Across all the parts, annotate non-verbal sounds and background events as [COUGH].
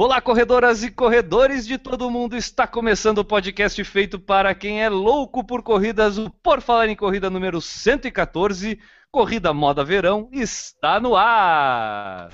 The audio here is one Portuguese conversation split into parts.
Olá, corredoras e corredores de todo mundo! Está começando o podcast feito para quem é louco por corridas. O Por Falar em Corrida número 114, Corrida Moda Verão, está no ar!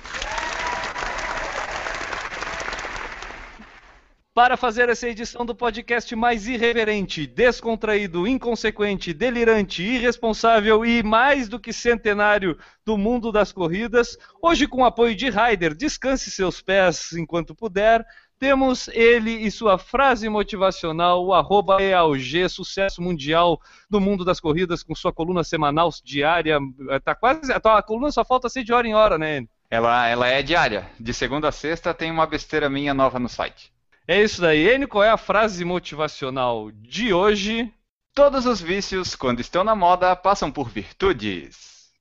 Para fazer essa edição do podcast mais irreverente, descontraído, inconsequente, delirante, irresponsável e mais do que centenário do mundo das corridas, hoje com apoio de Ryder, descanse seus pés enquanto puder, temos ele e sua frase motivacional, o arroba EAUG, sucesso mundial do mundo das corridas, com sua coluna semanal diária. Tá quase. A coluna só falta ser de hora em hora, né? Ela, ela é diária. De segunda a sexta tem uma besteira minha nova no site. É isso daí. Enio, qual é a frase motivacional de hoje? Todos os vícios, quando estão na moda, passam por virtudes.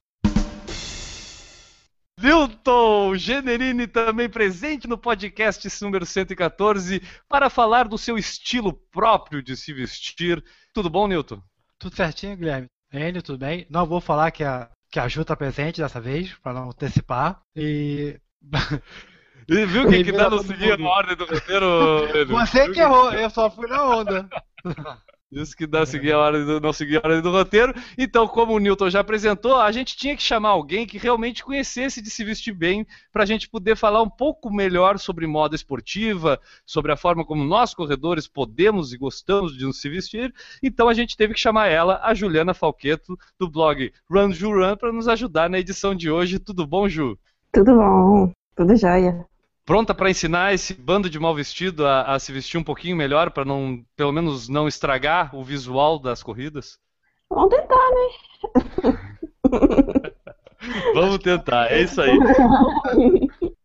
Newton Generini também presente no podcast número 114 para falar do seu estilo próprio de se vestir. Tudo bom, Newton? Tudo certinho, Guilherme. Enio, tudo bem? Não vou falar que a, que a Ju está presente dessa vez, para não antecipar. E [LAUGHS] E viu que, que dá não seguir a ordem do roteiro? Você que errou, eu só fui na onda. [LAUGHS] Isso que dá seguir a ordem do, não seguir a ordem do roteiro. Então, como o Newton já apresentou, a gente tinha que chamar alguém que realmente conhecesse de se vestir bem, para a gente poder falar um pouco melhor sobre moda esportiva, sobre a forma como nós, corredores, podemos e gostamos de nos se vestir. Então, a gente teve que chamar ela, a Juliana Falqueto, do blog Run Ju Run, para nos ajudar na edição de hoje. Tudo bom, Ju? Tudo bom, tudo jóia pronta para ensinar esse bando de mal vestido a, a se vestir um pouquinho melhor para não, pelo menos, não estragar o visual das corridas? Vamos tentar, né? [LAUGHS] Vamos tentar, é isso aí.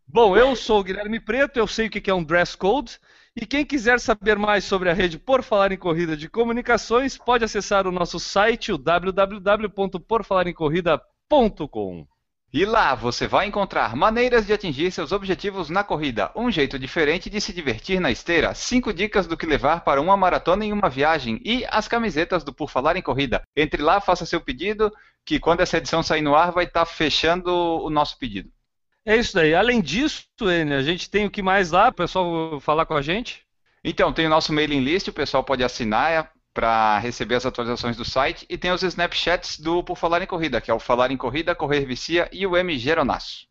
Bom, eu sou o Guilherme Preto, eu sei o que é um dress code. E quem quiser saber mais sobre a rede Por Falar em Corrida de Comunicações, pode acessar o nosso site, o www.porfalaremcorrida.com. E lá você vai encontrar maneiras de atingir seus objetivos na corrida, um jeito diferente de se divertir na esteira, cinco dicas do que levar para uma maratona em uma viagem e as camisetas do Por Falar em Corrida. Entre lá, faça seu pedido, que quando essa edição sair no ar vai estar tá fechando o nosso pedido. É isso daí. Além disso, Enio, a gente tem o que mais lá, o pessoal falar com a gente? Então, tem o nosso mailing list, o pessoal pode assinar para receber as atualizações do site e tem os Snapchats do Por Falar em Corrida, que é o Falar em Corrida, Correr Vicia e o M Geronasso.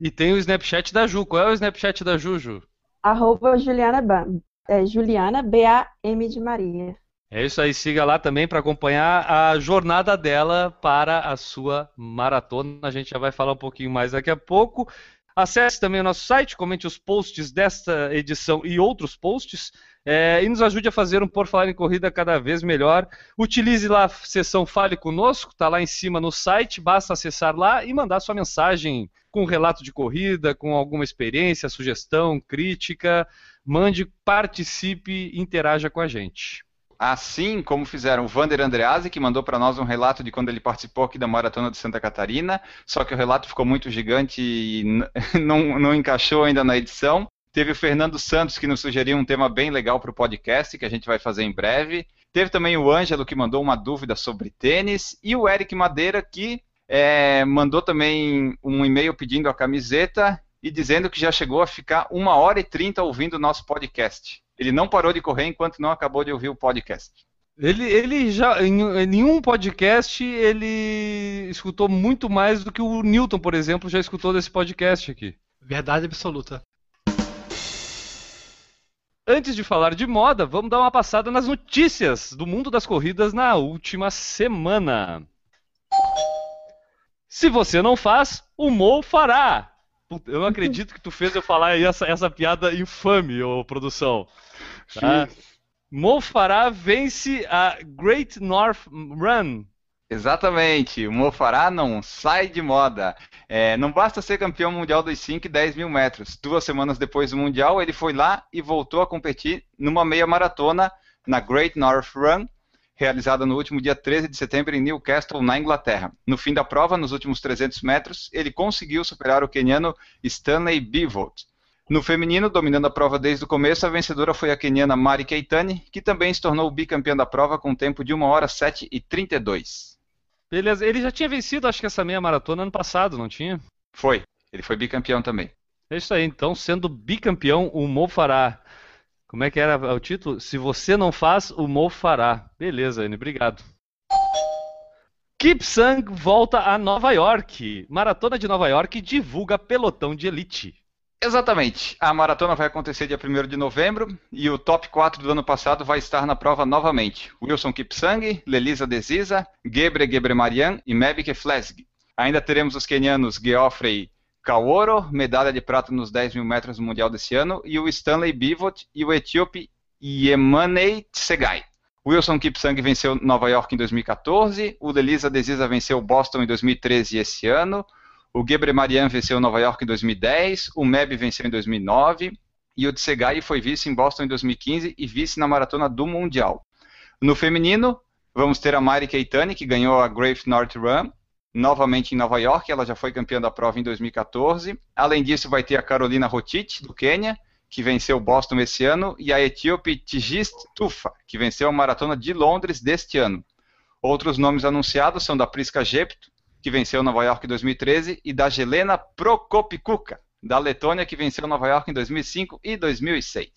E tem o Snapchat da Ju. Qual é o Snapchat da Ju, Ju? Arroba Juliana, ba é, Juliana B-A-M de Maria. É isso aí, siga lá também para acompanhar a jornada dela para a sua maratona. A gente já vai falar um pouquinho mais daqui a pouco. Acesse também o nosso site, comente os posts desta edição e outros posts. É, e nos ajude a fazer um Por Falar em Corrida cada vez melhor. Utilize lá a seção Fale Conosco, está lá em cima no site, basta acessar lá e mandar sua mensagem com relato de corrida, com alguma experiência, sugestão, crítica. Mande, participe, interaja com a gente. Assim como fizeram o Vander Andreazzi, que mandou para nós um relato de quando ele participou aqui da Maratona de Santa Catarina, só que o relato ficou muito gigante e [LAUGHS] não, não encaixou ainda na edição. Teve o Fernando Santos, que nos sugeriu um tema bem legal para o podcast, que a gente vai fazer em breve. Teve também o Ângelo, que mandou uma dúvida sobre tênis. E o Eric Madeira, que é, mandou também um e-mail pedindo a camiseta e dizendo que já chegou a ficar uma hora e trinta ouvindo o nosso podcast. Ele não parou de correr enquanto não acabou de ouvir o podcast. Ele, ele já, em, em nenhum podcast, ele escutou muito mais do que o Newton, por exemplo, já escutou desse podcast aqui. Verdade absoluta. Antes de falar de moda, vamos dar uma passada nas notícias do mundo das corridas na última semana. Se você não faz, o Mo fará. Eu não acredito que tu fez eu falar essa, essa piada infame, ô produção. Tá? Mo Farah vence a Great North Run Exatamente, o Mofará não sai de moda. É, não basta ser campeão mundial dos 5 e 10 mil metros. Duas semanas depois do Mundial, ele foi lá e voltou a competir numa meia maratona na Great North Run, realizada no último dia 13 de setembro em Newcastle, na Inglaterra. No fim da prova, nos últimos 300 metros, ele conseguiu superar o queniano Stanley Bivolt. No feminino, dominando a prova desde o começo, a vencedora foi a queniana Mari Keitani, que também se tornou bicampeã da prova com um tempo de 1 hora 7 e 32. Beleza, ele já tinha vencido, acho que essa meia maratona ano passado, não tinha? Foi, ele foi bicampeão também. É isso aí, então, sendo bicampeão, o Mo fará. Como é que era o título? Se você não faz, o Mo fará. Beleza, Anne, obrigado. Kipsang volta a Nova York. Maratona de Nova York divulga pelotão de elite. Exatamente. A maratona vai acontecer dia 1 de novembro e o top 4 do ano passado vai estar na prova novamente. Wilson Kipsang, Lelisa Desisa, Gebre Gebremarian e Mebike Flesg. Ainda teremos os quenianos Geoffrey Kaworo, medalha de prata nos 10 mil metros do Mundial desse ano, e o Stanley Bivot e o etíope Yemanei Tsegai. Wilson Kipsang venceu Nova York em 2014, o Lelisa Desisa venceu Boston em 2013 e esse ano, o Gebre Marian venceu Nova York em 2010, o Meb venceu em 2009 e o Tsegai foi vice em Boston em 2015 e vice na maratona do Mundial. No feminino, vamos ter a Mari Keitani, que ganhou a Great North Run, novamente em Nova York, ela já foi campeã da prova em 2014. Além disso, vai ter a Carolina Rotich, do Quênia, que venceu Boston esse ano, e a etíope Tigist Tufa, que venceu a maratona de Londres deste ano. Outros nomes anunciados são da Priska Jepto, que venceu Nova York em 2013, e da Gelena Prokopikuka, da Letônia, que venceu Nova York em 2005 e 2006.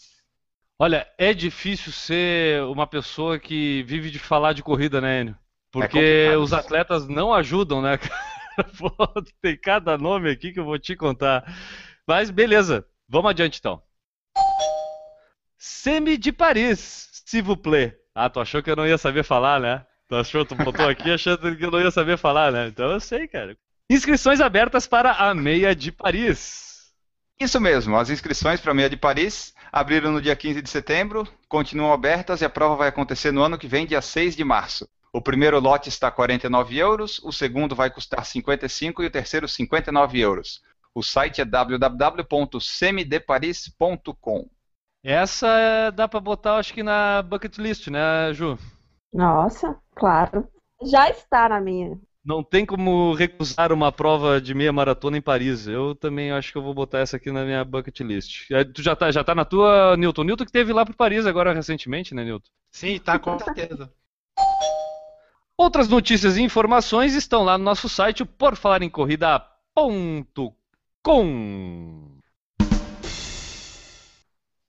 Olha, é difícil ser uma pessoa que vive de falar de corrida, né, Enio? Porque complicado os isso. atletas não ajudam, né? [LAUGHS] Tem cada nome aqui que eu vou te contar. Mas beleza, vamos adiante então. Semi de Paris, s'il vous plaît. Ah, tu achou que eu não ia saber falar, né? Tu achou, tu botou aqui achando que eu não ia saber falar, né? Então eu sei, cara. Inscrições abertas para a meia de Paris. Isso mesmo, as inscrições para a Meia de Paris abriram no dia 15 de setembro, continuam abertas e a prova vai acontecer no ano que vem, dia 6 de março. O primeiro lote está a 49 euros, o segundo vai custar 55 e o terceiro 59 euros. O site é www.semideparis.com. Essa é- dá pra botar, acho que na bucket list, né, Ju? Nossa, claro. Já está na minha. Não tem como recusar uma prova de meia maratona em Paris. Eu também acho que eu vou botar essa aqui na minha bucket list. Eh, Tu já tá, já tá na tua, Newton? Newton que teve lá para Paris agora recentemente, né, Newton? Sim, tá com certeza. Outras notícias e informações estão lá no nosso site, o porfalarencorrida.com.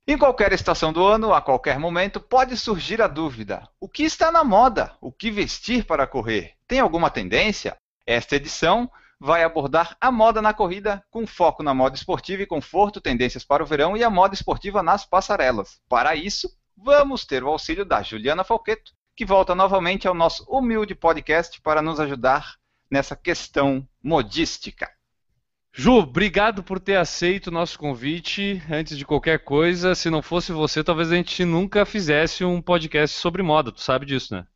Em qualquer estação do ano, a qualquer momento, pode surgir a dúvida: o que está na moda? O que vestir para correr? Tem alguma tendência? Esta edição vai abordar a moda na corrida, com foco na moda esportiva e conforto, tendências para o verão e a moda esportiva nas passarelas. Para isso, vamos ter o auxílio da Juliana Falqueto, que volta novamente ao nosso humilde podcast para nos ajudar nessa questão modística. Ju, obrigado por ter aceito o nosso convite. Antes de qualquer coisa, se não fosse você, talvez a gente nunca fizesse um podcast sobre moda. Tu sabe disso, né?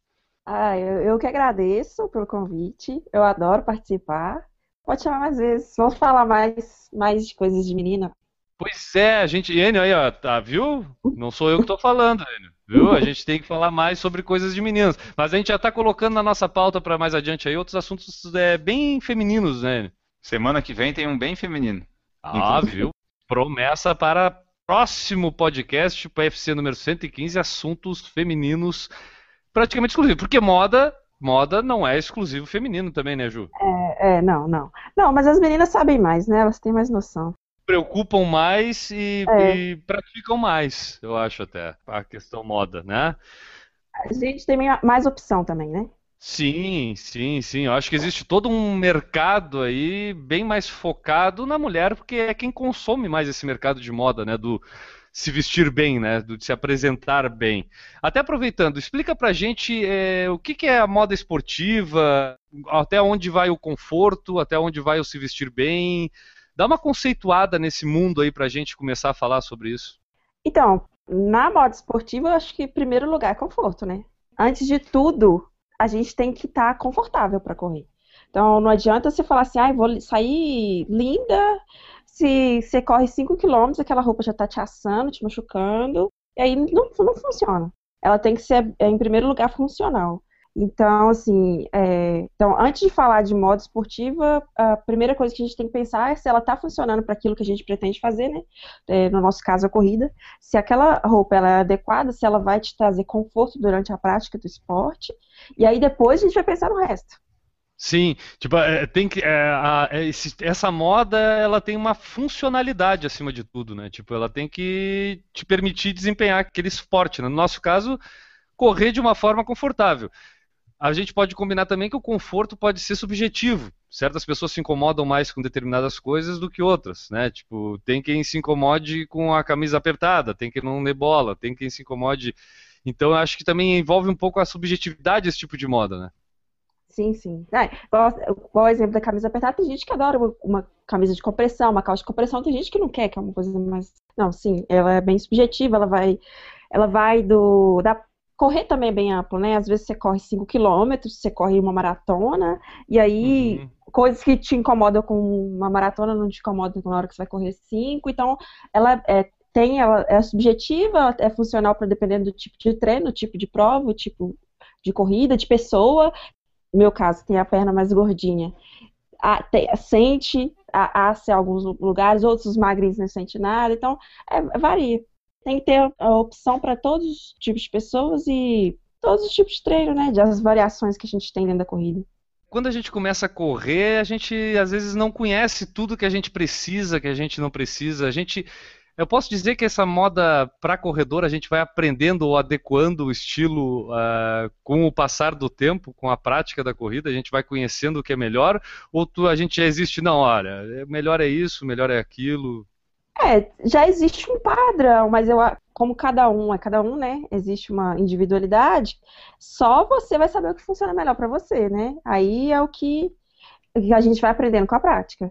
Ah, eu, eu que agradeço pelo convite. Eu adoro participar. Pode chamar mais vezes. Vamos falar mais, mais de coisas de menina. Pois é, a gente. Enio aí, ó, tá, viu? Não sou eu que tô falando, Enio. Viu? A gente tem que falar mais sobre coisas de meninas. Mas a gente já tá colocando na nossa pauta para mais adiante aí outros assuntos é, bem femininos, né? Semana que vem tem um bem feminino. Ah, Inclusive. viu? Promessa para próximo podcast, PFC número 115, assuntos femininos praticamente exclusivos. Porque moda, moda não é exclusivo feminino também, né, Ju? É, é, não, não. Não, mas as meninas sabem mais, né? Elas têm mais noção. Preocupam mais e, É. e praticam mais, eu acho até, a questão moda, né? A gente tem mais opção também, né? Sim, sim, sim. Eu acho que existe todo um mercado aí bem mais focado na mulher, porque é quem consome mais esse mercado de moda, né? Do se vestir bem, né? Do de se apresentar bem. Até aproveitando, explica pra gente é, o que, que é a moda esportiva, até onde vai o conforto, até onde vai o se vestir bem. Dá uma conceituada nesse mundo aí pra gente começar a falar sobre isso. Então, na moda esportiva, eu acho que em primeiro lugar é conforto, né? Antes de tudo, a gente tem que estar confortável para correr. Então, não adianta você falar assim, ah, vou sair linda, se você corre 5 km, aquela roupa já tá te assando, te machucando, e aí não, não funciona. ela tem que ser, em primeiro lugar, funcional. Então, assim, é, então, antes de falar de moda esportiva, a primeira coisa que a gente tem que pensar é se ela está funcionando para aquilo que a gente pretende fazer, né? É, no nosso caso, a corrida. Se aquela roupa ela é adequada, se ela vai te trazer conforto durante a prática do esporte. E aí depois a gente vai pensar no resto. Sim, tipo, é, tem que é, a, é, esse, essa moda ela tem uma funcionalidade acima de tudo, né? Tipo, ela tem que te permitir desempenhar aquele esporte. Né? No nosso caso, correr de uma forma confortável a gente pode combinar também que o conforto pode ser subjetivo. Certas pessoas se incomodam mais com determinadas coisas do que outras, né? Tipo, tem quem se incomode com a camisa apertada, tem quem não dê bola, tem quem se incomode. Então, eu acho que também envolve um pouco a subjetividade esse tipo de moda, né? Sim, sim. É, o exemplo da camisa apertada, tem gente que adora uma, uma, camisa de compressão, uma calça de compressão, tem gente que não quer, que é uma coisa mais. Não, sim, ela é bem subjetiva, ela vai. Ela vai do. Da correr também é bem amplo, né? Às vezes você corre 5 quilômetros, você corre uma maratona, e aí uhum. coisas que te incomodam com uma maratona não te incomodam na hora que você vai correr 5. Então, ela é, tem, ela é subjetiva, ela é funcional para dependendo do tipo de treino, tipo de prova, o tipo de corrida, de pessoa. No meu caso, tem a perna mais gordinha. A, tem, sente a, a, em alguns lugares, outros magrinhos não sente nada, então é, varia tem que ter a opção para todos os tipos de pessoas e todos os tipos de treino, né? Das variações que a gente tem dentro da corrida. Quando a gente começa a correr, a gente às vezes não conhece tudo que a gente precisa, que a gente não precisa. A gente eu posso dizer que essa moda para corredor a gente vai aprendendo ou adequando o estilo uh, com o passar do tempo, com a prática da corrida, a gente vai conhecendo o que é melhor, ou tu, a gente já existe, não, olha, melhor é isso, melhor é aquilo. É, já existe um padrão, mas eu, como cada um é cada um, né? Existe uma individualidade, só você vai saber o que funciona melhor para você, né? Aí é o que a gente vai aprendendo com a prática.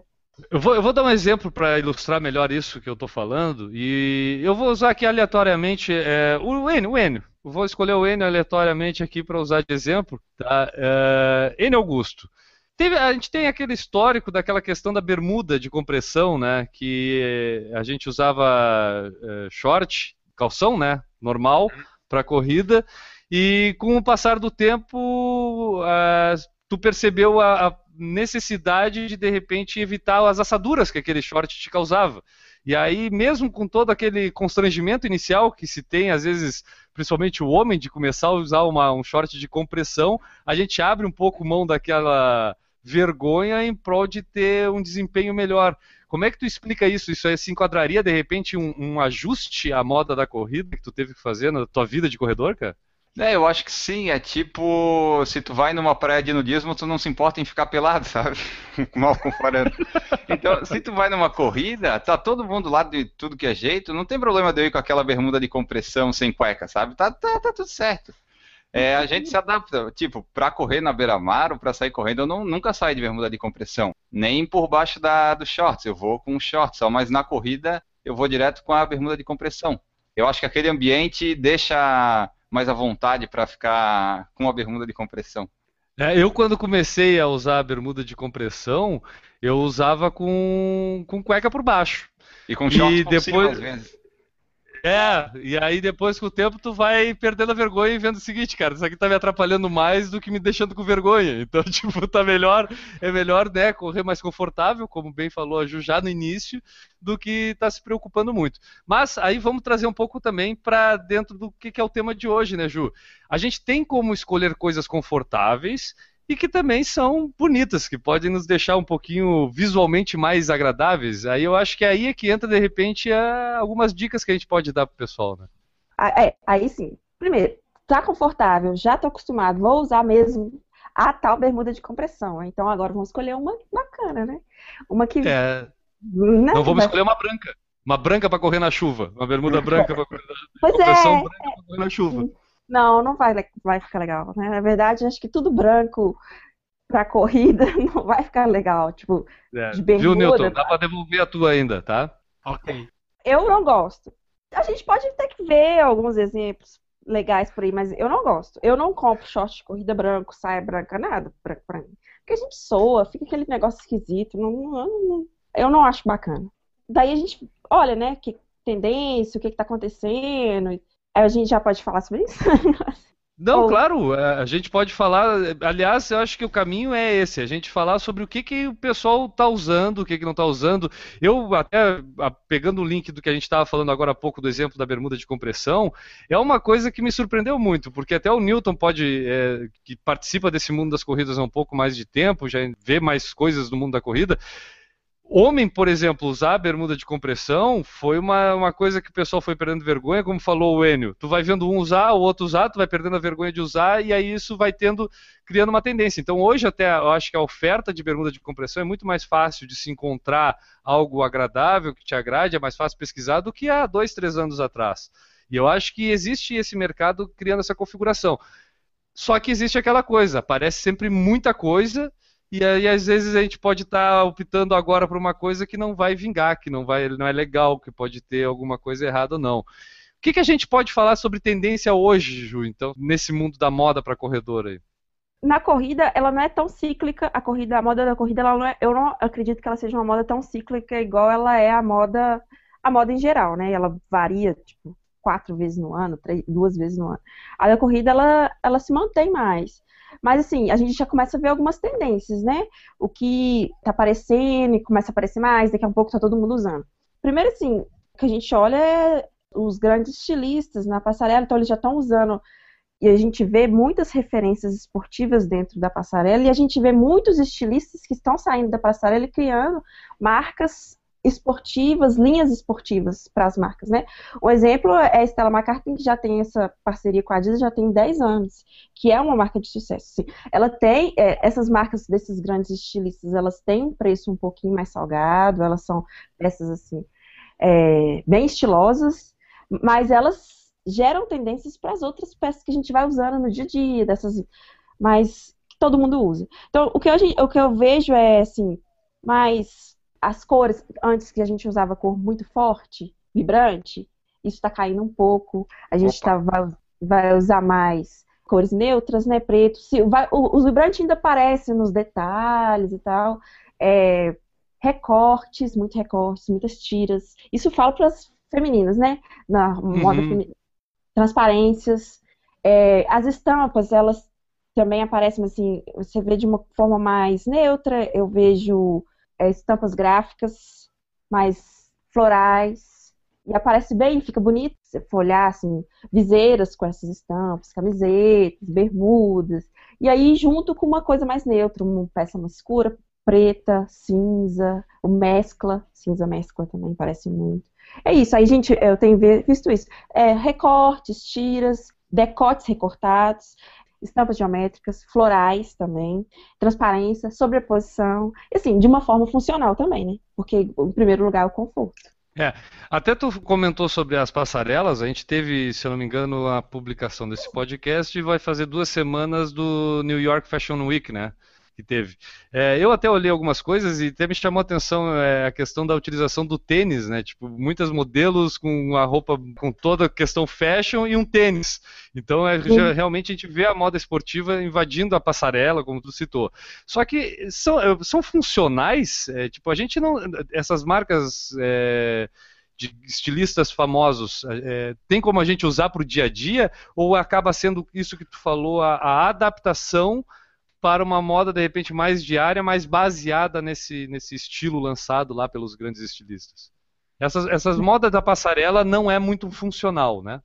Eu vou, eu vou dar um exemplo para ilustrar melhor isso que eu estou falando, e eu vou usar aqui aleatoriamente é, o Enio, o Enio. Vou escolher o Enio aleatoriamente aqui para usar de exemplo. Tá? É, Enio Augusto. Teve, a gente tem aquele histórico daquela questão da bermuda de compressão, né? Que a gente usava é, short, calção, né? Normal para corrida. E com o passar do tempo, tu percebeu a, a, necessidade de de repente evitar as assaduras que aquele short te causava. E aí, mesmo com todo aquele constrangimento inicial que se tem, às vezes, principalmente o homem, de começar a usar uma, um short de compressão, a gente abre um pouco mão daquela vergonha em prol de ter um desempenho melhor. Como é que tu explica isso? Isso aí se enquadraria, de repente, um, um ajuste à moda da corrida que tu teve que fazer na tua vida de corredor, cara? É, eu acho que sim. É tipo, se tu vai numa praia de nudismo, tu não se importa em ficar pelado, [LAUGHS] sabe? Mal comparando. Então, se tu vai numa corrida, tá todo mundo lá de tudo que é jeito, não tem problema de eu ir com aquela bermuda de compressão sem cueca, sabe? Tá, tá, tá tudo certo. É, a gente se adapta. Tipo, pra correr na beira-mar ou pra sair correndo, eu não, nunca saio de bermuda de compressão. Nem por baixo da, do shorts. Eu vou com shorts só, mas na corrida eu vou direto com a bermuda de compressão. Eu acho que aquele ambiente deixa mais à vontade para ficar com a bermuda de compressão. É, eu, quando comecei a usar a bermuda de compressão, eu usava com, com cueca por baixo. E com shorts e depois... Cima, às vezes. É, e aí depois com o tempo tu vai perdendo a vergonha e vendo o seguinte, cara, isso aqui tá me atrapalhando mais do que me deixando com vergonha. [LAUGHS] Então, tipo, tá melhor, é melhor, né, correr mais confortável, como bem falou a Ju já no início, do que tá se preocupando muito. Mas aí vamos trazer um pouco também para dentro do que, que é o tema de hoje, né, Ju? A gente tem como escolher coisas confortáveis e que também são bonitas, que podem nos deixar um pouquinho visualmente mais agradáveis. Aí eu acho que aí é que entra, de repente, algumas dicas que a gente pode dar pro pessoal, né? Ah, é, aí sim. Primeiro, tá confortável, já tô acostumado, vou usar mesmo a tal bermuda de compressão. Então agora vamos escolher uma bacana, né? Uma que. É... Né? Não vamos escolher uma branca. Uma branca para correr na chuva. Uma bermuda [LAUGHS] branca para correr na chuva. Pois é. branca pra correr na chuva. Não, não vai, vai ficar legal. Né? Na verdade, acho que tudo branco pra corrida [LAUGHS] não vai ficar legal. Tipo, é. de bermuda. Viu, Newton? Dá pra devolver a tua ainda, tá? Ok. Eu não gosto. A gente pode ter que ver alguns exemplos legais por aí, mas eu não gosto. Eu não compro short de corrida branco, saia branca, nada pra, pra mim. Porque a gente soa, fica aquele negócio esquisito. Não, não, não, eu não acho bacana. Daí a gente olha, né, que tendência, o que, que tá acontecendo A gente já pode falar sobre isso? [LAUGHS] Não, Ou- claro, é, a gente pode falar. Aliás, eu acho que o caminho é esse: a gente falar sobre o que, que o pessoal está usando, o que, que não está usando. Eu, até pegando o link do que a gente estava falando agora há pouco, do exemplo da bermuda de compressão, é uma coisa que me surpreendeu muito, porque até o Newton pode, é, que participa desse mundo das corridas há um pouco mais de tempo, já vê mais coisas do mundo da corrida. Homem, por exemplo, usar bermuda de compressão foi uma, uma coisa que o pessoal foi perdendo vergonha, como falou o Enio. Tu vai vendo um usar, o outro usar, tu vai perdendo a vergonha de usar, e aí isso vai tendo, criando uma tendência. Então hoje até eu acho que a oferta de bermuda de compressão é muito mais fácil de se encontrar algo agradável, que te agrade, é mais fácil pesquisar do que há dois, três anos atrás. E eu acho que existe esse mercado criando essa configuração. Só que existe aquela coisa, aparece sempre muita coisa, e aí às vezes a gente pode estar optando agora por uma coisa que não vai vingar, que não vai, não é legal, que pode ter alguma coisa errada ou não. O que, que a gente pode falar sobre tendência hoje, Ju, então, nesse mundo da moda para corredor aí? Na corrida, ela não é tão cíclica. A corrida, a moda da corrida, não é, eu não acredito que ela seja uma moda tão cíclica igual ela é a moda, a moda em geral, né? Ela varia, tipo, quatro vezes no ano, três, duas vezes no ano. A da corrida, ela, ela se mantém mais. Mas assim, a gente já começa a ver algumas tendências, né? O que tá aparecendo e começa a aparecer mais, daqui a pouco tá todo mundo usando. Primeiro, assim, o que a gente olha é os grandes estilistas na passarela, então eles já estão usando e a gente vê muitas referências esportivas dentro da passarela e a gente vê muitos estilistas que estão saindo da passarela e criando marcas esportivas, linhas esportivas para as marcas, né? Um exemplo é a Stella McCartney, que já tem essa parceria com a Adidas já tem 10 anos, que é uma marca de sucesso. Sim. Ela tem, é, essas marcas desses grandes estilistas, elas têm um preço um pouquinho mais salgado, elas são peças, assim, é, bem estilosas, mas elas geram tendências para as outras peças que a gente vai usando no dia a dia, dessas, mas que todo mundo usa. Então, o que eu, o que eu vejo é, assim, mais as cores, antes que a gente usava cor muito forte, vibrante, isso está caindo um pouco. A gente tá, vai, vai, usar mais cores neutras, né? Preto. Se, vai, o, o vibrante ainda aparece nos detalhes e tal. É, recortes, muitos recortes, muitas tiras. Isso fala para as femininas, né? Na moda Uhum. feminina. Transparências. É, as estampas, elas também aparecem, mas assim, você vê de uma forma mais neutra. Eu vejo estampas gráficas mais florais e aparece bem, fica bonito. Se for olhar assim, viseiras com essas estampas, camisetas, bermudas, e aí junto com uma coisa mais neutra, uma peça mais escura, preta, cinza, o mescla, cinza mescla também parece muito. É isso, aí gente, eu tenho visto isso. É, recortes, tiras, decotes recortados, estampas geométricas, florais também, transparência, sobreposição, assim, de uma forma funcional também, né? Porque, em primeiro lugar, é o conforto. É, até tu comentou sobre as passarelas, a gente teve, se eu não me engano, a publicação desse podcast e vai fazer duas semanas do New York Fashion Week, né? Que teve. É, eu até olhei algumas coisas e até me chamou a atenção é, a questão da utilização do tênis, né? Tipo, muitos modelos com a roupa com toda a questão fashion e um tênis. Então, é, já, realmente a gente vê a moda esportiva invadindo a passarela, como tu citou. Só que são, são funcionais, é, tipo, a gente não. Essas marcas. É, de estilistas famosos, é, tem como a gente usar para o dia a dia ou acaba sendo isso que tu falou, a, a adaptação para uma moda de repente mais diária, mais baseada nesse, nesse estilo lançado lá pelos grandes estilistas. Essas, essas modas da passarela não é muito funcional, né?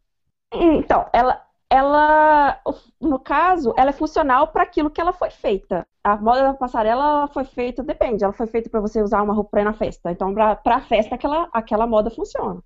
Então, ela, ela, no caso, ela é funcional para aquilo que ela foi feita. A moda da passarela foi feita, depende, ela foi feita para você usar uma roupa para ir na festa. Então, para a festa, aquela, aquela moda funciona.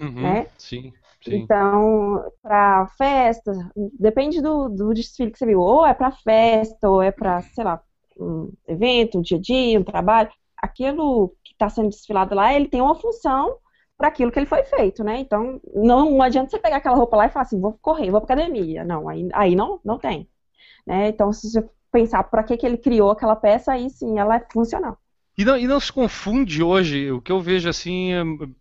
Uhum, né? Sim. Sim. Então, para festa, depende do, do desfile que você viu. Ou é para festa, ou é para, sei lá, um evento, um dia a dia, um trabalho. Aquilo que está sendo desfilado lá, ele tem uma função para aquilo que ele foi feito, né? Então, não, não, adianta você pegar aquela roupa lá e falar assim, vou correr, vou para academia. Não, aí, aí não, não tem. Né? Então, se você pensar para que, que ele criou aquela peça, aí sim, ela é funcional. E não, e não, se confunde hoje, o que eu vejo assim,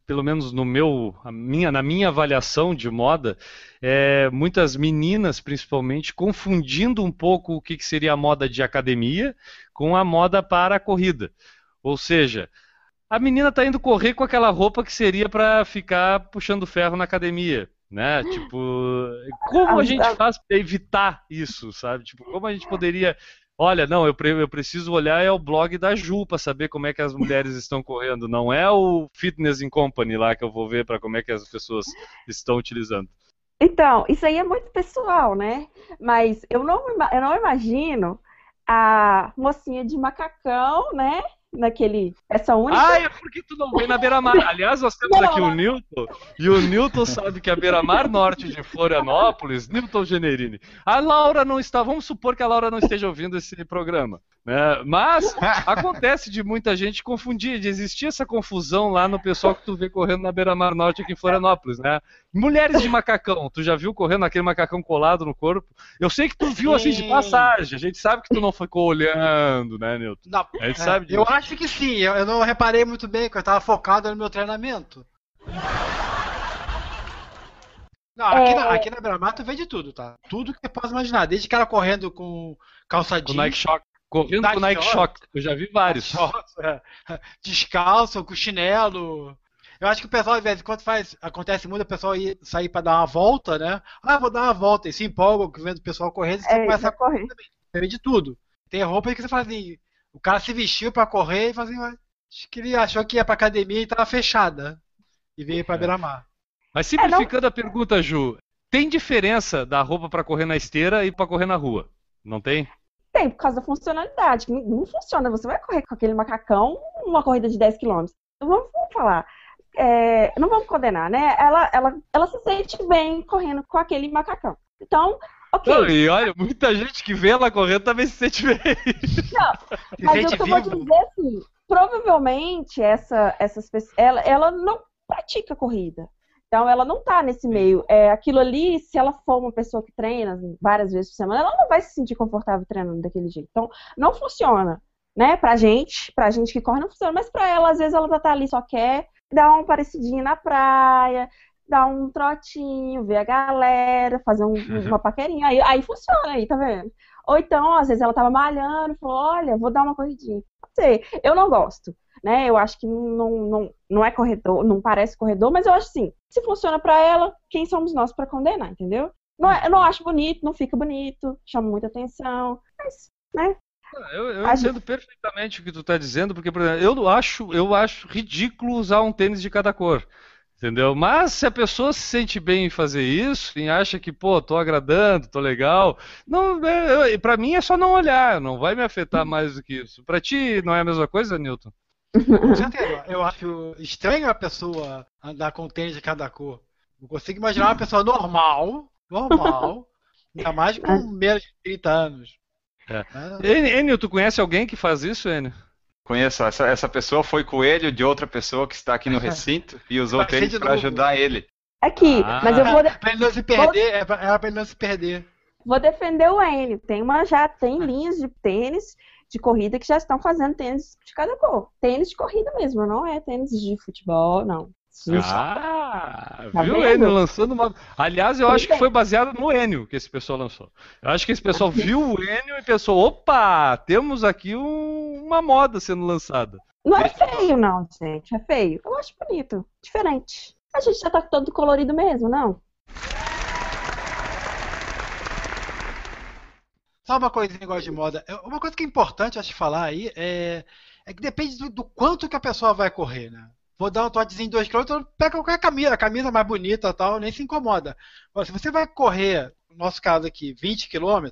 pelo menos no meu, minha, na minha avaliação de moda, é muitas meninas principalmente confundindo um pouco o que, que seria a moda de academia com a moda para a corrida. Ou seja, a menina está indo correr com aquela roupa que seria para ficar puxando ferro na academia. né? [GASPS] Tipo, como a Ah, gente ah. faz para evitar isso, sabe? Tipo, como a gente poderia Olha, não, eu, pre- eu preciso olhar é o blog da Ju para saber como é que as mulheres estão correndo. Não é o Fitness in Company lá que eu vou ver para como é que as pessoas estão utilizando. Então, isso aí é muito pessoal, né? Mas eu não, eu não imagino a mocinha de macacão, né? Naquele, essa única. Ah, é porque tu não vem na beira-mar. [LAUGHS] Aliás, nós temos Não, aqui o Newton, e o Newton sabe que a beira-mar norte de Florianópolis, Newton Generini. A Laura não está, vamos supor que a Laura não esteja ouvindo esse programa, né? Mas acontece de muita gente confundir, de existir essa confusão lá no pessoal que tu vê correndo na beira-mar norte aqui em Florianópolis, né? Mulheres de macacão, tu já viu correndo aquele macacão colado no corpo? Eu sei que tu viu assim de Sim. passagem, a gente sabe que tu não ficou olhando, né, Newton? Não, A gente é, sabe eu disso. acho que sim, eu, eu não reparei muito bem, porque eu estava focado no meu treinamento. Não, aqui, É. na, aqui na tu vê de tudo, tá? Tudo que você possa imaginar, desde cara correndo com calça Com Nike Shock. Correndo com Nike Shock. Shock, eu já vi vários. shorts, [LAUGHS] é, descalço, com chinelo. Eu acho que o pessoal, às vezes, quando faz, acontece muito, o pessoal ir, sair pra dar uma volta, né? Ah, vou dar uma volta, e se empolga vendo o pessoal correndo, e você É, começa já a correr. ver de tudo. Tem roupa que você fala assim, o cara se vestiu pra correr e fala assim, "Ué, acho que ele achou que ia pra academia e tava fechada. E veio pra É. beira-mar. Mas simplificando a pergunta, Ju, tem diferença da roupa pra correr na esteira e pra correr na rua? Não tem? Tem, por causa da funcionalidade. Não não funciona. Você vai correr com aquele macacão uma corrida de 10 km. Vamos, vamos falar. É, não vamos condenar, né? Ela, ela, ela se sente bem correndo com aquele macacão. Então, ok. Não, e olha, muita gente que vê ela correndo também se sente bem. Se Mas o sente que eu vou dizer assim, provavelmente essa, essas pessoas, ela, ela não pratica corrida. Então ela não tá nesse meio. É, aquilo ali, se ela for uma pessoa que treina várias vezes por semana, ela não vai se sentir confortável treinando daquele jeito. Então não funciona, né? Pra gente, pra gente que corre não funciona, mas pra ela às vezes ela tá ali só quer dar uma parecidinha na praia, dar um trotinho, ver a galera, fazer um- uma paquerinha, aí, aí funciona aí, tá vendo? Ou então, às vezes ela tava malhando falou, olha, vou dar uma corridinha. Não sei, eu não gosto, né? Eu acho que não, não, não é corredor, não parece corredor, mas eu acho assim, se funciona pra ela, quem somos nós pra condenar, entendeu? Não, é- eu não acho bonito, não fica bonito, chama muita atenção, mas, né? Eu, eu gente- entendo perfeitamente o que tu tá dizendo, porque, por exemplo, eu acho, eu acho ridículo usar um tênis de cada cor. Entendeu? Mas se a pessoa se sente bem em fazer isso e acha que, pô, tô agradando, tô legal, não, é, eu- pra mim é só não olhar, não vai me afetar mais do que isso. Pra ti não é a mesma coisa, Newton? Com [LAUGHS] certeza. Eu acho estranho a pessoa andar com tênis de cada cor. Eu consigo imaginar uma pessoa normal, normal, [LAUGHS] ainda mais com menos de 30 anos. É. É. Enio, tu conhece alguém que faz isso, Enio? Conheço, essa, essa pessoa foi coelho de outra pessoa que está aqui no [LAUGHS] recinto e usou o tênis para ajudar ele. Aqui, Ah. mas eu vou, de- Pra ele não se perder, é pra, é pra ele não se perder. vou defender o Enio. Tem uma, já tem linhas de tênis de corrida que já estão fazendo tênis de cada cor. Tênis de corrida mesmo, não é tênis de futebol, não. Ah, Tá viu, vendo? Enio lançando uma. Aliás, eu acho que foi baseado no Enio que esse pessoal lançou. Eu acho que esse pessoal viu o Enio e pensou: opa, temos aqui um- uma moda sendo lançada. Não é feio, não, gente. É feio. Eu acho bonito. Diferente. A gente já tá todo colorido mesmo, não? Só uma coisinha igual de moda. É, Uma coisa que é importante acho falar aí é, é que depende do, do quanto que a pessoa vai correr, né? Vou dar um trotezinho de 2km, pega qualquer camisa, a camisa mais bonita e tal, nem se incomoda. Agora, se você vai correr, no nosso caso aqui, 20 km,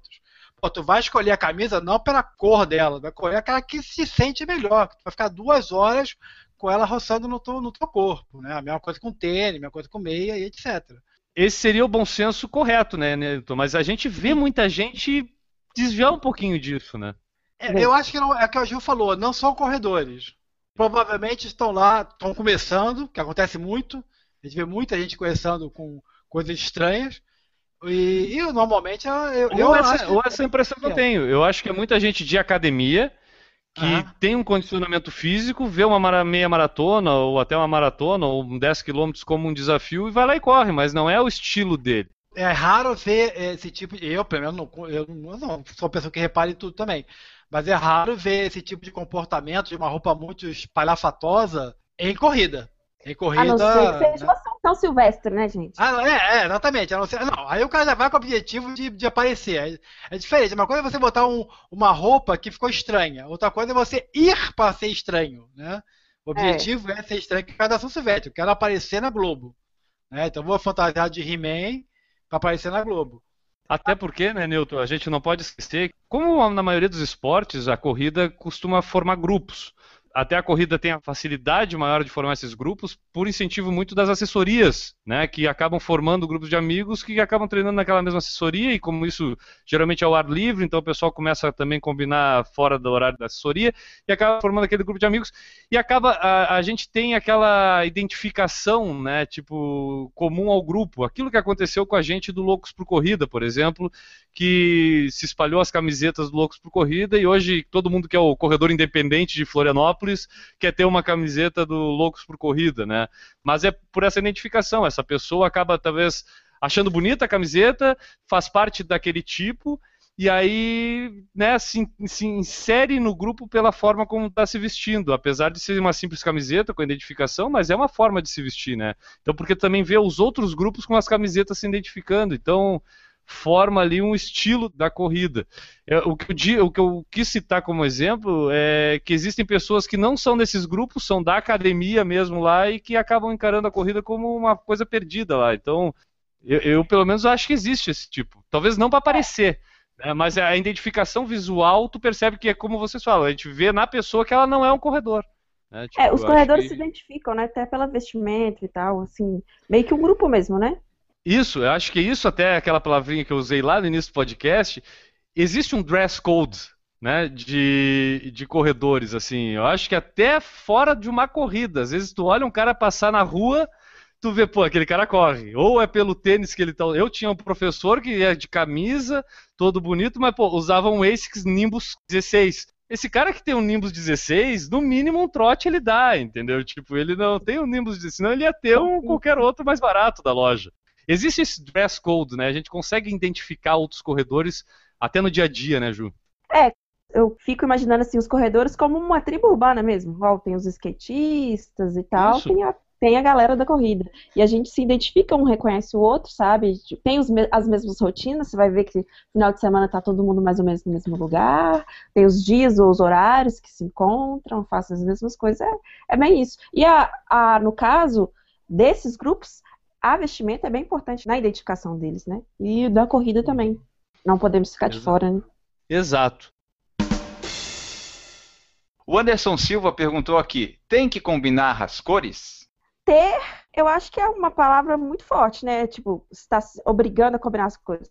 pô, tu vai escolher a camisa não pela cor dela, vai correr aquela que se sente melhor, que tu vai ficar duas horas com ela roçando no teu, no teu corpo, né? A mesma coisa com tênis, a mesma coisa com meia e etc. Esse seria o bom senso correto, né, Newton? Mas a gente vê muita gente desviar um pouquinho disso, né? É, eu acho que não, é o que o Gil falou, não são corredores. Provavelmente estão lá, estão começando, que acontece muito. A gente vê muita gente começando com coisas estranhas. E, e normalmente eu, eu, eu ou, essa, ou essa impressão que eu É. tenho. Eu acho que é muita gente de academia que tem um condicionamento físico, vê uma meia maratona ou até uma maratona ou um 10 quilômetros como um desafio e vai lá e corre, mas não é o estilo dele. é raro ver esse tipo de. Eu, pelo menos, não, eu não, sou uma pessoa que repara em tudo também. Mas é raro ver esse tipo de comportamento de uma roupa muito espalhafatosa em corrida. Em corrida. A não ser que seja né? São Silvestre, né, gente? Ah, é, é, exatamente. não ser- Não, aí o cara já vai com o objetivo de, de aparecer. É, é diferente. Uma coisa é você botar um- uma roupa que ficou estranha. Outra coisa é você ir para ser estranho, né? O objetivo é, ser estranho que cada São Silvestre. Eu quero aparecer na Globo. Né? Então eu vou fantasiar de He-Man para aparecer na Globo. Até porque, né, Newton, a gente não pode esquecer, que, como na maioria dos esportes, a corrida costuma formar grupos. Até a corrida tem a facilidade maior de formar esses grupos por incentivo muito das assessorias, né, que acabam formando grupos de amigos que acabam treinando naquela mesma assessoria e como isso geralmente é ao ar livre, então o pessoal começa a também combinar fora do horário da assessoria e acaba formando aquele grupo de amigos. E acaba a, a gente tem aquela identificação, né, tipo comum ao grupo, aquilo que aconteceu com a gente do Loucos por Corrida, por exemplo, que se espalhou as camisetas do Loucos por Corrida e hoje todo mundo que é o corredor independente de Florianópolis quer ter uma camiseta do Loucos por Corrida, né? Mas é por essa identificação, essa pessoa acaba talvez achando bonita a camiseta, faz parte daquele tipo e aí né, se, se insere no grupo pela forma como está se vestindo, apesar de ser uma simples camiseta com identificação, mas é uma forma de se vestir, né? Então porque também vê os outros grupos com as camisetas se identificando, então forma ali um estilo da corrida. É, O que, eu, o que eu quis citar como exemplo é que existem pessoas que não são desses grupos, são da academia mesmo lá e que acabam encarando a corrida como uma coisa perdida lá. Então, eu, eu, pelo menos acho que existe esse tipo. Talvez não para aparecer, né, mas a identificação visual, tu percebe que é como vocês falam, a gente vê na pessoa que ela não é um corredor. né, tipo, É, os corredores que- se identificam, né? Até pela vestimenta e tal, assim, meio que um grupo mesmo, né? Isso, eu acho que isso até aquela palavrinha que eu usei lá no início do podcast, existe um dress code, né, de, de corredores, assim, eu acho que até fora de uma corrida, às vezes tu olha um cara passar na rua, tu vê, pô, aquele cara corre, ou é pelo tênis que ele tá, eu tinha um professor que é de camisa, todo bonito, mas, pô, usava um ASICS Nimbus 16, esse cara que tem um Nimbus 16, no mínimo um trote ele dá, entendeu? Tipo, ele não tem um Nimbus 16, senão ele ia ter um qualquer outro mais barato da loja. Existe esse dress code, né? A gente consegue identificar outros corredores até no dia a dia, né, Ju? Eu fico imaginando assim os corredores como uma tribo urbana mesmo. Igual tem os skatistas e tal, Isso. tem a, tem a galera da corrida. E a gente se identifica, um reconhece o outro, sabe? Tem os as mesmas rotinas, você vai ver que final de semana tá todo mundo mais ou menos no mesmo lugar, tem os dias ou os horários que se encontram, fazem as mesmas coisas. É, é bem isso. E a, a, no caso desses grupos, a vestimenta é bem importante na identificação deles, né? E da corrida também. Não podemos ficar de Exato. fora, né? Exato. O Anderson Silva perguntou aqui: tem que combinar as cores? ter, eu acho que é uma palavra muito forte, né? Tipo, está se obrigando a combinar as coisas.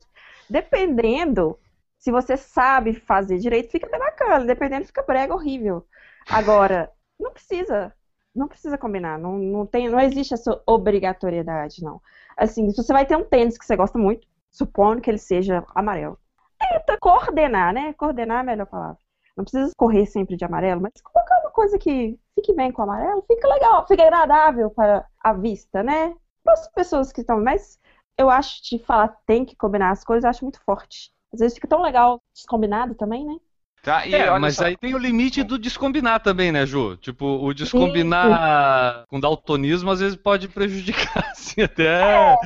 Dependendo, se você sabe fazer direito, fica até bacana. Dependendo, fica brega horrível. Agora, não precisa. Não precisa combinar. Não, não, tem, não existe essa obrigatoriedade, não. Assim, se você vai ter um tênis que você gosta muito, supondo que ele seja amarelo. Tenta coordenar, né? Coordenar é a melhor palavra. Não precisa correr sempre de amarelo, mas colocar uma coisa que fique bem com o amarelo, fica legal, fica agradável para a vista, né? Para as pessoas que estão. Mas eu acho de falar tem que combinar as coisas, eu acho muito forte. Às vezes fica tão legal descombinado também, né? Tá? E É, mas só, aí tem o limite do descombinar também, né, Ju? Tipo, o descombinar com daltonismo às vezes pode prejudicar, [LAUGHS] assim, até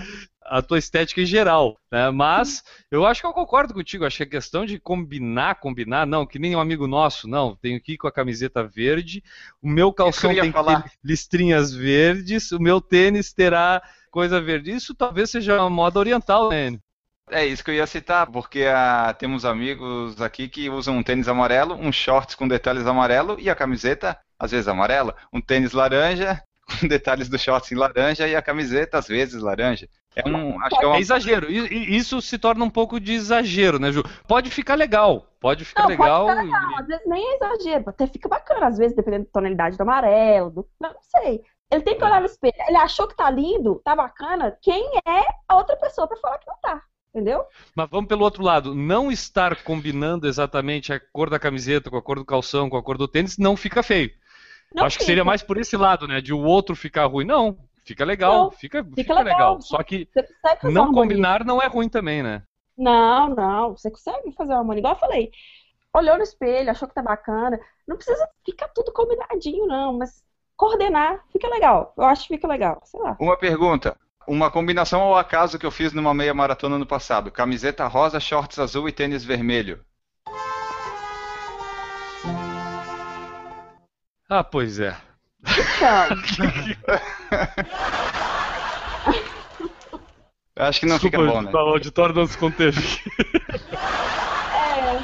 a tua estética em geral, né? Mas eu acho que eu concordo contigo, acho que a questão de combinar, combinar, não, que nem um amigo nosso, não, tenho que ir com a camiseta verde, o meu calção tem que ter listrinhas verdes, o meu tênis terá coisa verde. Isso talvez seja uma moda oriental, né? É isso que eu ia citar, porque ah, temos amigos aqui que usam um tênis amarelo, um shorts com detalhes amarelo e a camiseta, às vezes amarela, um tênis laranja [LAUGHS] com detalhes do shorts em laranja e a camiseta, às vezes, laranja. É um, acho que é É uma, exagero. E- e Isso se torna um pouco de exagero, né, Ju? Pode ficar legal. Pode ficar Não, legal. pode ficar legal. e- Às vezes nem é exagero, até fica bacana, às vezes, dependendo da tonalidade do amarelo, do... Não, não sei. Ele tem que olhar no espelho. Ele achou que tá lindo, tá bacana. Quem é a outra pessoa pra falar que não tá? Entendeu? Mas vamos pelo outro lado. Não estar combinando exatamente a cor da camiseta com a cor do calção, com a cor do tênis, não fica feio. Não Acho que seria fica. mais por esse lado, né? De o outro ficar ruim. Não, fica legal. Não, fica, fica, legal. legal. Só que não combinar não é ruim também, né? Não, não. Você consegue fazer uma harmonia. Igual eu falei. Olhou no espelho, achou que tá bacana. Não precisa ficar tudo combinadinho, não. Mas coordenar, fica legal. Eu acho que fica legal, sei lá. Uma pergunta. Uma combinação ao acaso que eu fiz numa meia maratona no passado. Camiseta rosa, shorts azul e tênis vermelho. Ah, pois é. Então, [LAUGHS] Eu acho que não Desculpa, fica bom, né? O auditório não se conteve. é.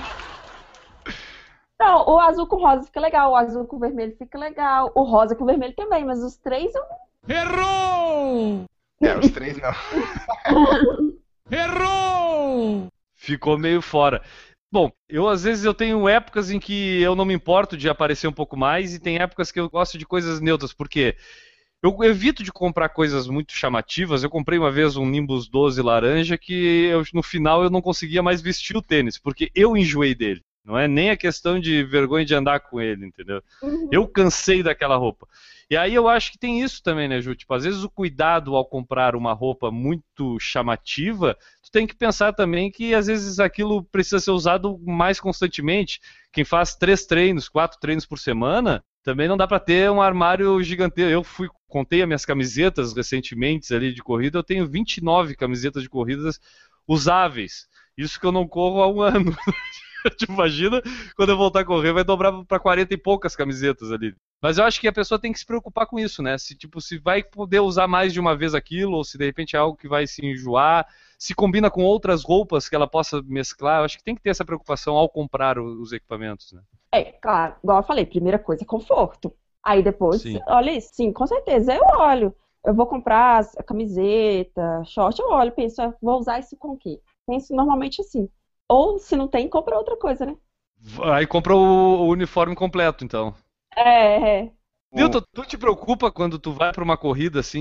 Não, o azul com rosa fica legal, o azul com vermelho fica legal, o rosa com vermelho também, mas os três eu Errou! É, os três não. [LAUGHS] Errou! Ficou meio fora. Bom, eu às vezes eu tenho épocas em que eu não me importo de aparecer um pouco mais e tem épocas que eu gosto de coisas neutras, porque eu evito de comprar coisas muito chamativas. Eu comprei uma vez um Nimbus 12 laranja que eu, no final eu não conseguia mais vestir o tênis, porque eu enjoei dele. Não é nem a questão de vergonha de andar com ele, entendeu? Eu cansei daquela roupa. E aí eu acho que tem isso também, né, Ju? Tipo, às vezes o cuidado ao comprar uma roupa muito chamativa, tu tem que pensar também que às vezes aquilo precisa ser usado mais constantemente. Quem faz três treinos, quatro treinos por semana, também não dá para ter um armário gigantesco. Eu fui, contei as minhas camisetas recentemente ali de corrida, eu tenho 29 camisetas de corridas usáveis. Isso que eu não corro há um [LAUGHS] ano. [LAUGHS] tipo, imagina quando eu voltar a correr, vai dobrar para 40 e poucas camisetas ali. Mas eu acho que a pessoa tem que se preocupar com isso, né? Se tipo, se vai poder usar mais de uma vez aquilo, ou se de repente é algo que vai se enjoar, se combina com outras roupas que ela possa mesclar. Eu acho que tem que ter essa preocupação ao comprar os equipamentos, né? É, claro, igual eu falei, primeira coisa, conforto. Aí depois, Sim. olha isso, sim, com certeza, eu olho. Eu vou comprar a camiseta, short, eu olho, penso, ah, vou usar isso com o quê? Penso normalmente assim. Ou se não tem, compra outra coisa, né? Aí compra o, o uniforme completo, então. É, é. Nilton, tu te preocupa quando tu vai pra uma corrida assim,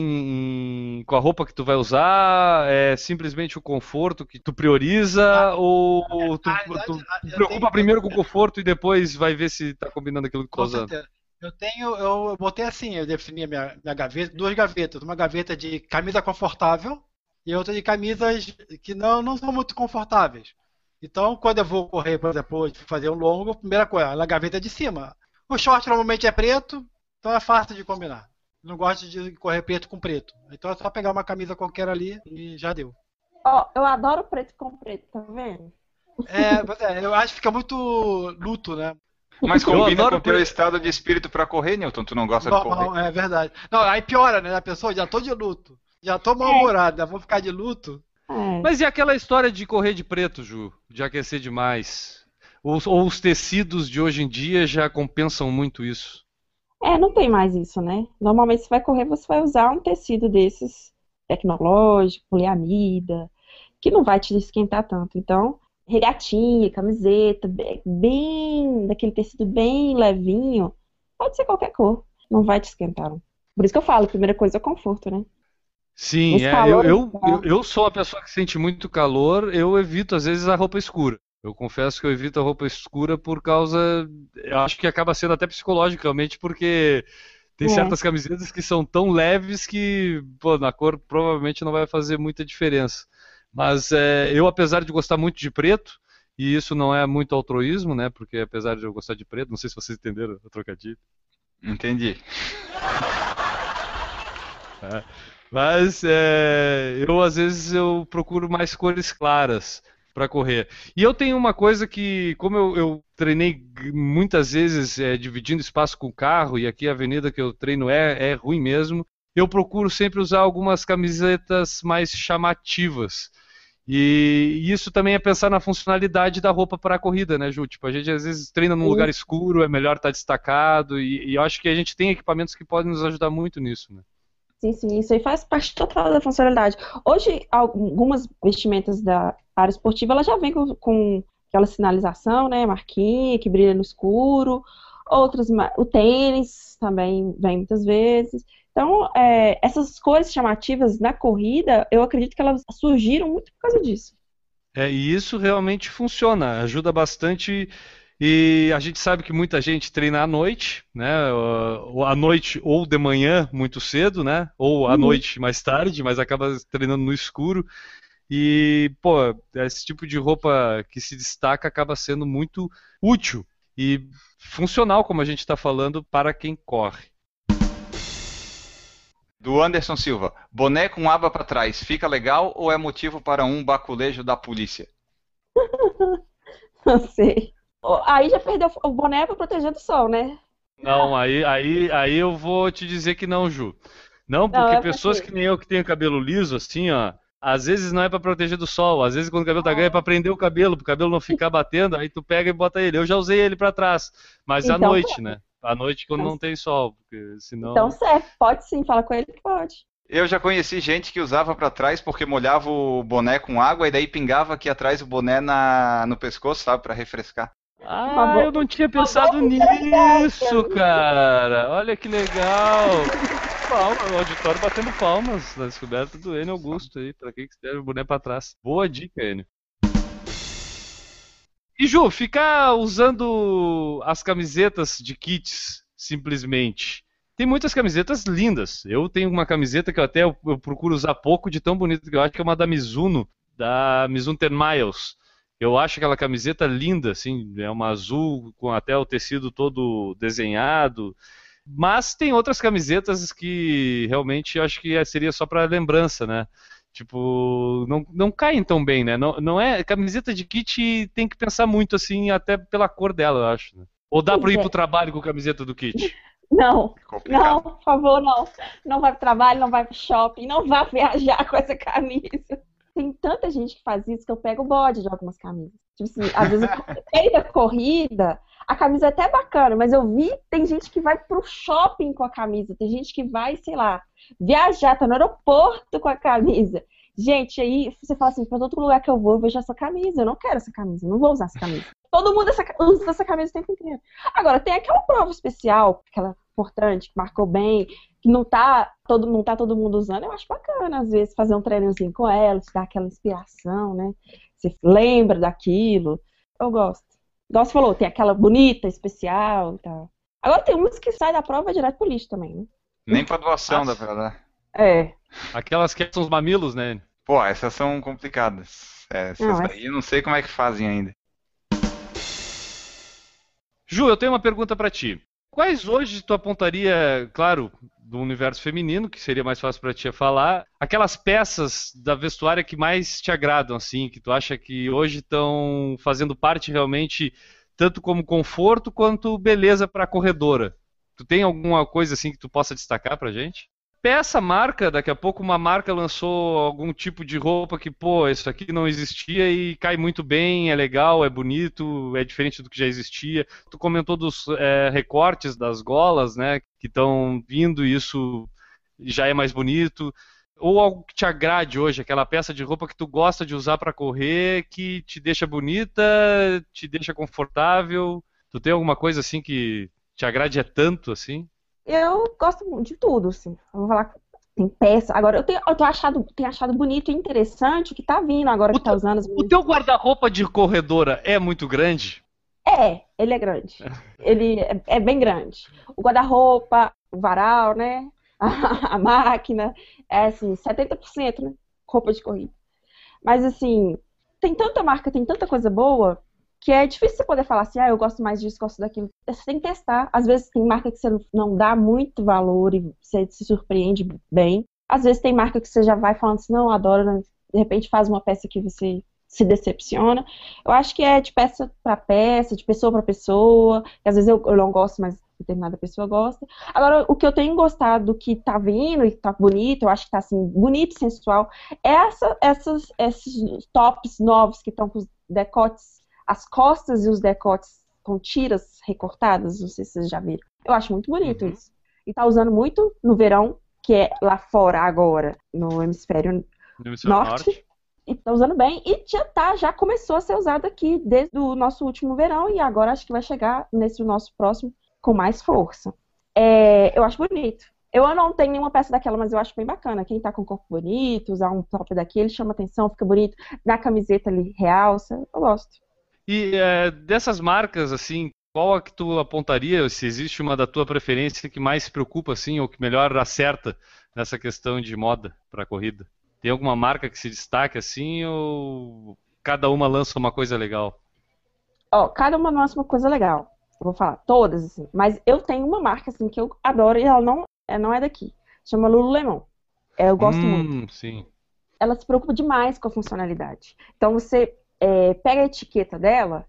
em- com a roupa que tu vai usar? É simplesmente o conforto que tu prioriza? ou tu, na verdade, tu eu te preocupa tenho- primeiro com o conforto e depois vai ver se tá combinando aquilo que tu tá Com usando? certeza. Eu tenho, eu botei assim, eu defini a minha, minha gaveta, duas gavetas, uma gaveta de camisa confortável e outra de camisas que não, não são muito confortáveis. Então, quando eu vou correr, por exemplo, fazer um longo, primeira coisa, na gaveta de cima. O short normalmente é preto, então é fácil de combinar. Não gosto de correr preto com preto. Então é só pegar uma camisa qualquer ali e já deu. Ó, eu adoro preto com preto, tá vendo? É, é, eu acho que fica muito luto, né? Mas combina com o teu estado de espírito pra correr, Newton. Tu não gosta de Normal, correr. é verdade. Não, aí piora, né? A pessoa já tô de luto. Já tô mal-humorada, vou ficar de luto. É. Mas e aquela história de correr de preto, Ju? De aquecer demais? Ou, ou os tecidos de hoje em dia já compensam muito isso? É, não tem mais isso, né? Normalmente você vai correr, você vai usar um tecido desses tecnológico, poliamida, que não vai te esquentar tanto. Então, regatinha, camiseta, be- bem, daquele tecido bem levinho, pode ser qualquer cor, não vai te esquentar. Por isso que eu falo, primeira coisa é o conforto, né? Sim, é, eu, calores, eu, eu, eu sou uma pessoa que sente muito calor, eu evito às vezes a roupa escura. Eu confesso que eu evito a roupa escura por causa. Eu acho que acaba sendo até psicologicamente, porque tem É. certas camisetas que são tão leves que, pô, na cor provavelmente não vai fazer muita diferença. Mas é, eu, apesar de gostar muito de preto, e isso não é muito altruísmo, né? Porque apesar de eu gostar de preto, não sei se vocês entenderam o trocadilho. Entendi. Mas é, eu às vezes eu procuro mais cores claras para correr. E eu tenho uma coisa que, como eu, eu treinei muitas vezes é, dividindo espaço com o carro, e aqui a avenida que eu treino é, é ruim mesmo, eu procuro sempre usar algumas camisetas mais chamativas. E, isso também é pensar na funcionalidade da roupa para a corrida, né, Ju? Tipo, a gente às vezes treina num Sim. lugar escuro, é melhor estar destacado, e, e eu acho que a gente tem equipamentos que podem nos ajudar muito nisso, né? Sim, sim, isso aí faz parte total da funcionalidade. Hoje, algumas vestimentas da área esportiva, ela já vem com, com aquela sinalização, né, marquinha, que brilha no escuro. Outras, o tênis também vem muitas vezes. Então, é, essas cores chamativas na corrida, eu acredito que elas surgiram muito por causa disso. É, e isso realmente funciona, ajuda bastante. E a gente sabe que muita gente treina à noite, né? ou À noite ou de manhã, muito cedo, né? Ou à Uhum. noite mais tarde, mas acaba treinando no escuro. E, pô, esse tipo de roupa que se destaca acaba sendo muito útil e funcional, como a gente está falando, para quem corre. Do Anderson Silva. Boné com aba pra trás, fica legal ou é motivo para um baculejo da polícia? [LAUGHS] Não sei. Aí já perdeu o boné pra proteger do sol, né? Não, aí, aí, aí eu vou te dizer que não, Ju. Não, Não, porque é pessoas porque- que nem eu que tenho cabelo liso, assim, ó, às vezes não é pra proteger do sol, às vezes quando o cabelo tá grande é pra prender o cabelo, pro cabelo não ficar batendo, aí tu pega e bota ele. Eu já usei ele pra trás, mas à Então, noite, pode. né? À noite quando não tem sol, porque senão. Então serve, pode sim, fala com ele que pode. Eu já conheci gente que usava pra trás porque molhava o boné com água e daí pingava aqui atrás o boné na, no pescoço, sabe, Pra refrescar. Ah, eu não tinha pensado nisso, cara. Olha que legal. Palma, o auditório batendo palmas na descoberta do Enio Augusto aí. Pra que que serve o boné pra trás? Boa dica, Enio. E Ju, ficar usando as camisetas de kits simplesmente. Tem muitas camisetas lindas. Eu tenho uma camiseta que eu até eu procuro usar pouco de tão bonita que eu acho que é uma da Mizuno, da Mizuno Ten Miles. Eu acho aquela camiseta linda, assim, é uma azul com até o tecido todo desenhado. Mas tem outras camisetas que realmente eu acho que seria só para lembrança, né? Tipo, não, não caem tão bem, né? Não, não é camiseta de kit tem que pensar muito assim, até pela cor dela, eu acho. né? Ou dá para ir é. pro trabalho com camiseta do kit? [LAUGHS] Não, É não, por favor, não. Não vai pro trabalho, não vai pro shopping, não vá [LAUGHS] viajar com essa camisa. Tem tanta gente que faz isso que eu pego o bode de algumas camisas. Tipo assim, às vezes no [LAUGHS] meio da corrida, a camisa é até bacana, mas eu vi, tem gente que vai pro shopping com a camisa, tem gente que vai, sei lá, viajar, tá no aeroporto com a camisa. Gente, aí você fala assim, pra todo lugar que eu vou, eu vejo essa camisa, eu não quero essa camisa, eu não vou usar essa camisa. Todo mundo essa- usa essa camisa o tempo inteiro. Agora, tem aquela prova especial, aquela importante, que marcou bem, que não tá todo, não tá todo mundo usando, eu acho bacana, às vezes, fazer um treinozinho com ela, te dar aquela inspiração, né? Você lembra daquilo. Eu gosto. Igual você falou, tem aquela bonita, especial e tal. Agora tem umas que saem da prova direto pro lixo também, né? Nem pra doação dá pra dar. É. Aquelas que são os mamilos, né? Pô, essas são complicadas. É, essas Não, daí eu não sei como é que fazem ainda. Ju, eu tenho uma pergunta pra ti. Quais hoje tu apontaria, claro, do universo feminino, que seria mais fácil pra ti falar, aquelas peças da vestuária que mais te agradam, assim, que tu acha que hoje estão fazendo parte realmente tanto como conforto quanto beleza pra corredora? Tu tem alguma coisa assim que tu possa destacar pra gente? Peça, marca, daqui a pouco uma marca lançou algum tipo de roupa que, pô, isso aqui não existia e cai muito bem, é legal, é bonito, é diferente do que já existia. Tu comentou dos é, recortes das golas, né, que estão vindo e isso já é mais bonito. Ou algo que te agrade hoje, aquela peça de roupa que tu gosta de usar para correr, que te deixa bonita, te deixa confortável. Tu tem alguma coisa assim que te agrade é tanto assim? Eu gosto de tudo, assim. Eu vou falar. Tem peça. Agora, eu tenho, eu tô achado, tenho achado bonito e interessante o que tá vindo agora O que tá usando as O teu guarda-roupa de corredora é muito grande? É, ele é grande. [LAUGHS] Ele é, é bem grande. O guarda-roupa, o varal, né? [LAUGHS] A, máquina, é assim, 70%, né? Roupa de corrida. Mas assim, tem tanta marca, tem tanta coisa boa, que é difícil você poder falar assim, ah, eu gosto mais disso, gosto daquilo. Você tem que testar. Às vezes tem marca que você não dá muito valor e você se surpreende bem. Às vezes tem marca que você já vai falando assim, não, eu adoro, né? de repente faz uma peça que você se decepciona. Eu acho que é de peça para peça, de pessoa para pessoa. às vezes eu, eu não gosto, mas determinada pessoa gosta. Agora, o que eu tenho gostado que tá vindo e tá bonito, eu acho que tá assim, bonito sensual, é essa, essas, esses tops novos que estão com os decotes, as costas e os decotes com tiras recortadas, não sei se vocês já viram. Eu acho muito bonito Uhum. isso. E tá usando muito no verão, que é lá fora agora, no hemisfério No hemisfério norte. E tá usando bem. E já tá, já começou a ser usado aqui desde o nosso último verão e agora acho que vai chegar nesse nosso próximo com mais força. É, eu acho bonito. Eu não tenho nenhuma peça daquela, mas eu acho bem bacana. Quem tá com o corpo bonito, usar um top daquele, chama atenção, fica bonito. Na camiseta ali, realça. Eu gosto. E é, dessas marcas, assim, qual a que tu apontaria, se existe uma da tua preferência que mais se preocupa, assim, ou que melhor acerta nessa questão de moda para corrida? Tem alguma marca que se destaque assim, ou cada uma lança uma coisa legal? Ó, cada uma lança uma coisa legal. Eu vou falar todas, assim. Mas eu tenho uma marca, assim, que eu adoro e ela não, é, não é daqui. chama Lululemon. É, eu gosto hum, muito. Sim. Ela se preocupa demais com a funcionalidade. Então você é, pega a etiqueta dela,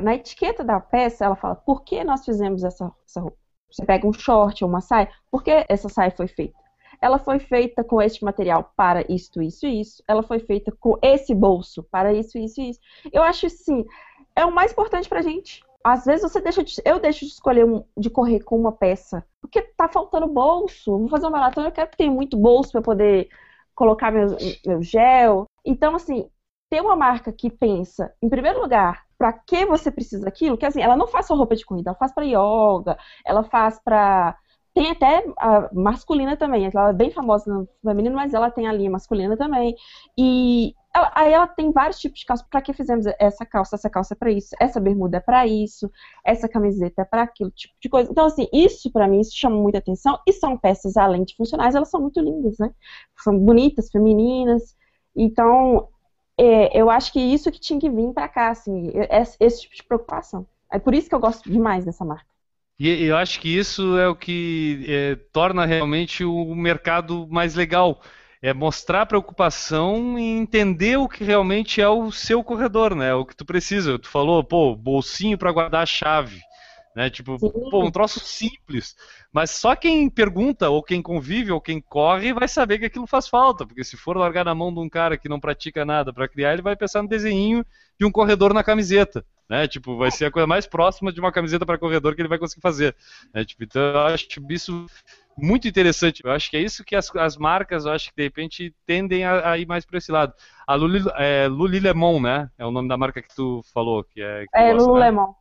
na etiqueta da peça ela fala por que nós fizemos essa, essa roupa. Você pega um short ou uma saia, por que essa saia foi feita? Ela foi feita com este material para isto, isso e isso. Ela foi feita com esse bolso para isso, isso e isso. Eu acho assim, é o mais importante pra gente. Às vezes você deixa de, eu deixo de escolher um, de correr com uma peça, porque tá faltando bolso. Vou fazer uma maratona, eu quero que tenha muito bolso para poder colocar meu, meu gel. Então, assim, ter uma marca que pensa, em primeiro lugar, para que você precisa daquilo, que assim, ela não faz só roupa de corrida, ela faz para yoga, ela faz para tem até a masculina também, ela é bem famosa no feminino, mas ela tem a linha masculina também. E ela, aí ela tem vários tipos de calça. Para que fizemos essa calça? Essa calça é para isso, essa bermuda é para isso, essa camiseta é para aquilo, tipo de coisa. Então, assim, isso para mim isso chama muita atenção. E são peças, além de funcionais, elas são muito lindas, né? São bonitas, femininas. Então, é, eu acho que isso que tinha que vir para cá, assim, esse, esse tipo de preocupação. É por isso que eu gosto demais dessa marca. E eu acho que isso é o que é, torna realmente o mercado mais legal. É mostrar preocupação e entender o que realmente é o seu corredor, né? O que tu precisa. Tu falou, pô, bolsinho para guardar a chave. Né? Tipo, pô, um troço simples. Mas só quem pergunta, ou quem convive, ou quem corre, vai saber que aquilo faz falta. Porque se for largar na mão de um cara que não pratica nada para criar, ele vai pensar no desenho de um corredor na camiseta. Né? Tipo, vai ser a coisa mais próxima de uma camiseta para corredor que ele vai conseguir fazer. Né? Tipo, então eu acho isso muito interessante. Eu acho que é isso que as, as marcas, eu acho que de repente tendem a, a ir mais para esse lado. A Luli, é, Lulilemon, né? É o nome da marca que tu falou. Que é, que é Lululemon. Né?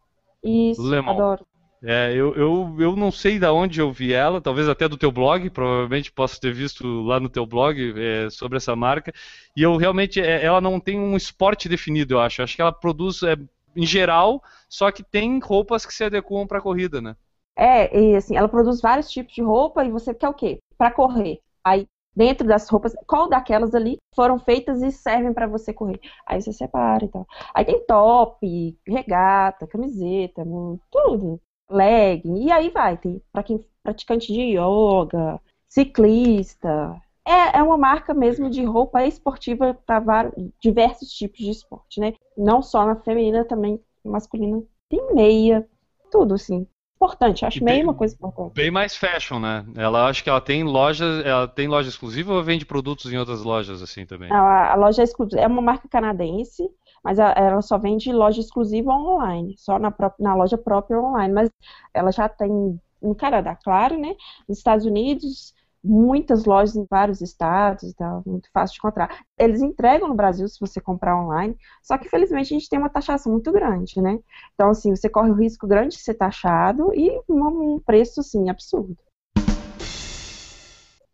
Isso, Lululemon. adoro. É, eu, eu, eu não sei de onde eu vi ela, talvez até do teu blog, provavelmente posso ter visto lá no teu blog é, sobre essa marca. E eu realmente, é, ela não tem um esporte definido, eu acho. Acho que ela produz é, em geral, só que tem roupas que se adequam para corrida, né? É, e assim, ela produz vários tipos de roupa e você quer o quê? Para correr. Aí, dentro das roupas, qual daquelas ali foram feitas e servem para você correr? Aí você separa e tal. Aí tem top, regata, camiseta, tudo. Legging, e aí vai, tem para quem praticante de yoga, ciclista, é, é uma marca mesmo de roupa esportiva para diversos tipos de esporte, né? Não só na feminina, também masculina. Tem meia, tudo assim. Importante, acho meia uma coisa importante. Bem mais fashion, né? Ela acho que ela tem lojas, ela tem loja exclusiva ou vende produtos em outras lojas assim também? A, a loja é exclusiva é uma marca canadense, mas a, ela só vende loja exclusiva online, só na, própria, na loja própria online. Mas ela já tem no Canadá, claro, né? Nos Estados Unidos, muitas lojas em vários estados e tal, muito fácil de encontrar. Eles entregam no Brasil se você comprar online, só que infelizmente a gente tem uma taxação muito grande, né? Então, assim, você corre o risco grande de ser taxado e um preço, assim, absurdo.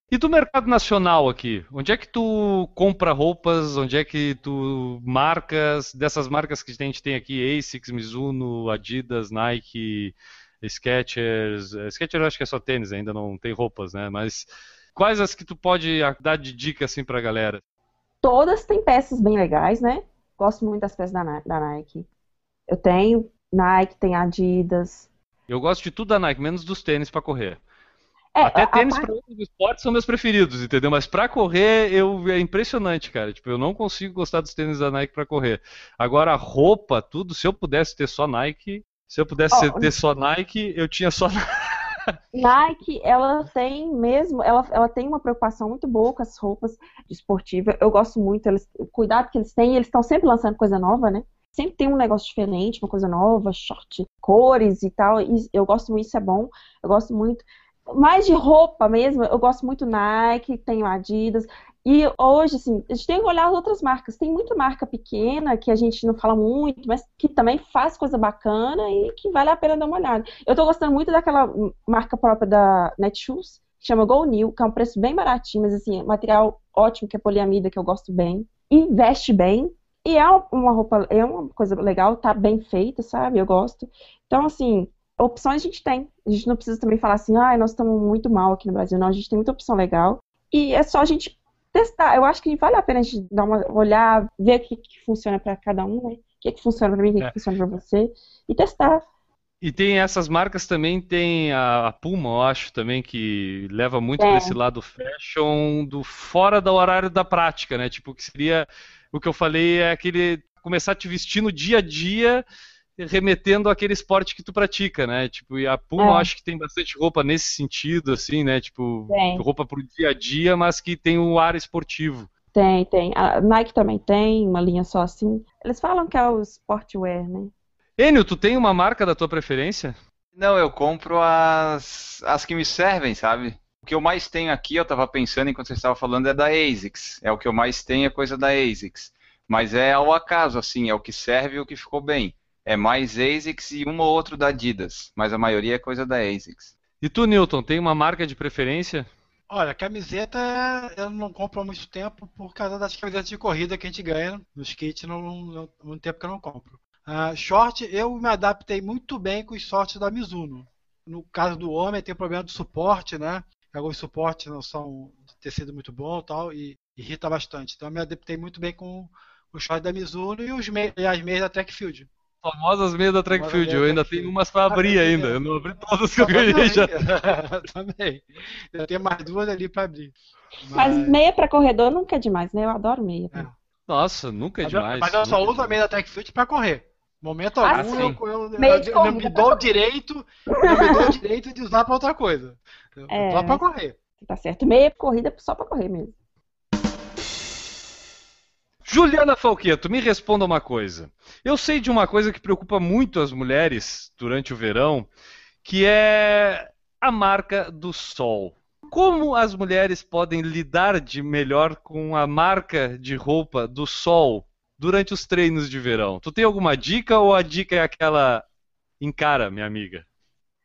E do mercado nacional aqui? Onde é que tu compra roupas? Onde é que tu marcas, dessas marcas que a gente tem aqui, ASICS, Mizuno, Adidas, Nike, Skechers. Eh, Skechers eu acho que é só tênis, ainda não tem roupas, né? Mas quais as que tu pode dar de dica assim pra galera? Todas têm peças bem legais, né? Gosto muito das peças da, da Nike. Eu tenho Nike, tem Adidas. Eu gosto de tudo da Nike, menos dos tênis para correr. É, Até a, tênis a... para outros esportes são meus preferidos, entendeu? Mas para correr eu é impressionante, cara. Tipo, eu não consigo gostar dos tênis da Nike para correr. Agora roupa, tudo, se eu pudesse ter só Nike, se eu pudesse oh, ter só Nike, eu tinha só [LAUGHS] Nike, ela tem mesmo, ela, ela tem uma preocupação muito boa com as roupas esportivas. Eu gosto muito, eles, o cuidado que eles têm, eles estão sempre lançando coisa nova, né? Sempre tem um negócio diferente, uma coisa nova, short, cores e tal. E eu gosto muito, isso é bom. Eu gosto muito. Mais de roupa mesmo, eu gosto muito Nike, tenho Adidas. E hoje, assim, a gente tem que olhar as outras marcas. Tem muita marca pequena que a gente não fala muito, mas que também faz coisa bacana e que vale a pena dar uma olhada. Eu tô gostando muito daquela marca própria da Netshoes, que chama Go New, que é um preço bem baratinho, mas assim, material ótimo, que é poliamida, que eu gosto bem. E veste bem. E é uma roupa, é uma coisa legal, tá bem feita, sabe? Eu gosto. Então, assim, opções a gente tem. A gente não precisa também falar assim, ah, nós estamos muito mal aqui no Brasil. Não, a gente tem muita opção legal. E é só a gente testar. Eu acho que vale a pena a gente dar uma olhar, ver o que, que funciona para cada um, né? O que, que funciona para mim, o que, é. que funciona para você, e testar. E tem essas marcas também, tem a, Puma, eu acho também, que leva muito É. para esse lado fashion do fora do horário da prática, né? Tipo, que seria o que eu falei é aquele começar a te vestir no dia a dia, remetendo àquele esporte que tu pratica, né? Tipo, e a Puma É. eu acho que tem bastante roupa nesse sentido, assim, né? Tipo, Tem. roupa pro dia a dia, mas que tem o ar esportivo. Tem, tem. A Nike também tem, uma linha só assim. Eles falam que é o sportwear, né? Enio, tu tem uma marca da tua preferência? Não, eu compro as, as que me servem, sabe? O que eu mais tenho aqui, eu tava pensando enquanto você estava falando, é da ASICS. É o que eu mais tenho, é coisa da ASICS. Mas é ao acaso, assim, é o que serve e o que ficou bem. É mais ASICS e um ou outro da Adidas, mas a maioria é coisa da ASICS. E tu, Newton, tem uma marca de preferência? Olha, camiseta eu não compro há muito tempo por causa das camisetas de corrida que a gente ganha nos kits, não, não, há muito tempo que eu não compro. Ah, short, eu me adaptei muito bem com os shorts da Mizuno. No caso do homem, tem problema do suporte, né? Alguns suportes não são de tecido muito bom e tal, e irrita bastante. Então eu me adaptei muito bem com o short da Mizuno e, os e as meias da Track Field. Famosas meias da Track Famosas Field, meias eu da ainda tenho umas pra Ah, abrir ainda. Eu não abri todas que eu [LAUGHS] ganhei já. [LAUGHS] Também. Eu tenho mais duas ali pra abrir. Mas meia pra corredor nunca é demais, né? Eu adoro meia. É. Nossa, nunca é Mas eu- demais. Mas eu só é uso a meia da Track Field pra correr. Momento Ah, algum, eu, eu, Meia eu- eu me dou o direito, não me dou o direito de usar pra outra coisa. Eu- [LAUGHS] É. Só pra correr. Tá certo. Meia corrida só pra correr mesmo. Juliana Falqueto, me responda uma coisa. Eu sei de uma coisa que preocupa muito as mulheres durante o verão, que é a marca do sol. Como as mulheres podem lidar de melhor com a marca de roupa do sol durante os treinos de verão? Tu tem alguma dica ou a dica é aquela encara, minha amiga?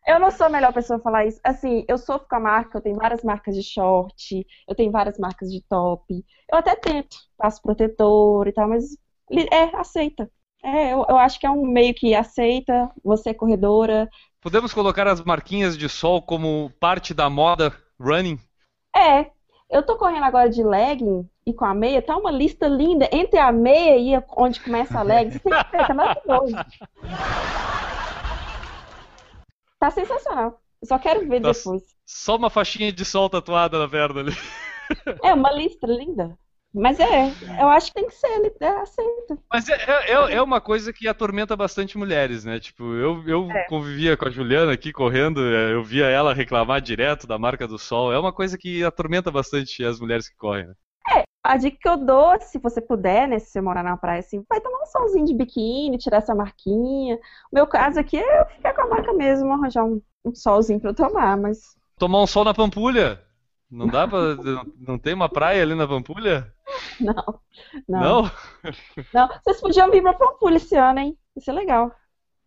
Eu não sou a melhor pessoa a falar isso. Assim, eu sofro com a marca, eu tenho várias marcas de short, eu tenho várias marcas de top. Eu até tento, passo protetor e tal, mas é, aceita. É, eu, eu acho que é um meio que aceita, você é corredora. Podemos colocar as marquinhas de sol como parte da moda running? É, eu tô correndo agora de legging e com a meia, tá uma lista linda entre a meia e onde começa a legging. Você tem que ver, tá maravilhoso. [LAUGHS] Tá sensacional. Eu só quero ver Tá- depois. Só uma faixinha de sol tatuada na perna ali. É uma lista linda. Mas é, eu acho que tem que ser, ele é, aceita. Mas é, é, é- uma coisa que atormenta bastante mulheres, né? Tipo, eu, eu É. convivia com a Juliana aqui correndo, é, eu via ela reclamar direto da marca do sol. É uma coisa que atormenta bastante as mulheres que correm. Né? A dica que eu dou, se você puder, né, se você morar na praia, assim, vai tomar um solzinho de biquíni, tirar essa marquinha. O meu caso aqui é eu ficar com a marca mesmo, arranjar um, um solzinho pra eu tomar, mas Tomar um sol na Pampulha? Não dá pra. [LAUGHS] não- tem uma praia ali na Pampulha? [LAUGHS] não, não, Não? [LAUGHS] não. Vocês podiam vir pra Pampulha esse ano, hein? Isso é legal.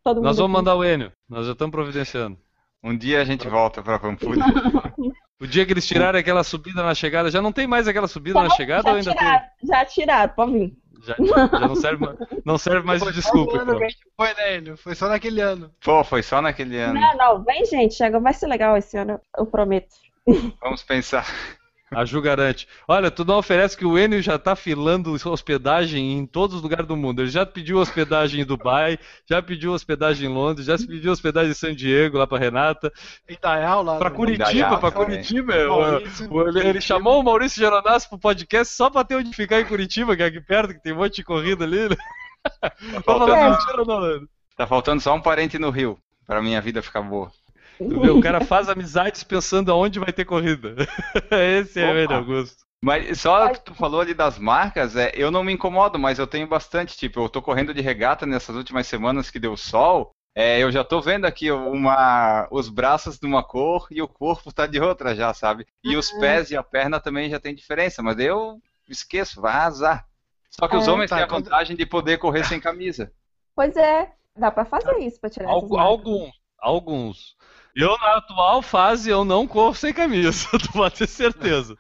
Todo Nós vamos aqui. mandar o Enio. Nós já estamos providenciando. Um dia a gente volta pra Pampulha. [LAUGHS] O dia que eles tirarem aquela subida na chegada, já não tem mais aquela subida na chegada já ou ainda tiraram, já tiraram, pode vir. tem? Já, já não, serve, não serve mais de desculpa. então. foi, né, Enio? Foi só naquele ano. Pô, foi só naquele ano. Não, não, vem gente, chega, vai ser legal esse ano, eu prometo. Vamos pensar. A Ju garante. Olha, tu não oferece que o Enio já tá filando hospedagem em todos os lugares do mundo. Ele já pediu hospedagem em Dubai, já pediu hospedagem em Londres, já pediu hospedagem em San Diego, lá pra Renata. Em Dayal, lá Pra Curitiba, Indaial pra também. Curitiba. Maurício, o- o- ele, ele chamou o Maurício Geronasso pro podcast só pra ter onde ficar em Curitiba, que é aqui perto, que tem um monte de corrida ali. Né? Tá não, Leandro? Tá faltando só um parente no Rio, pra minha vida ficar boa. Tu vê, o cara faz amizades pensando aonde vai ter corrida. [LAUGHS] Esse é o Opa. Enio Augusto. Mas só que tu falou ali das marcas, é, eu não me incomodo, mas eu tenho bastante. Tipo, eu tô correndo de regata nessas últimas semanas que deu sol. é, eu já tô vendo aqui uma, os braços de uma cor e o corpo tá de outra já, sabe? E os pés e a perna também já tem diferença, mas eu esqueço, vai azar. Só que os É, homens tá, têm a vantagem de poder correr sem camisa. Pois é, dá pra fazer isso pra tirar marcas. alguns, alguns. Eu, na atual fase, eu não corro sem camisa, [LAUGHS] tu pode ter certeza.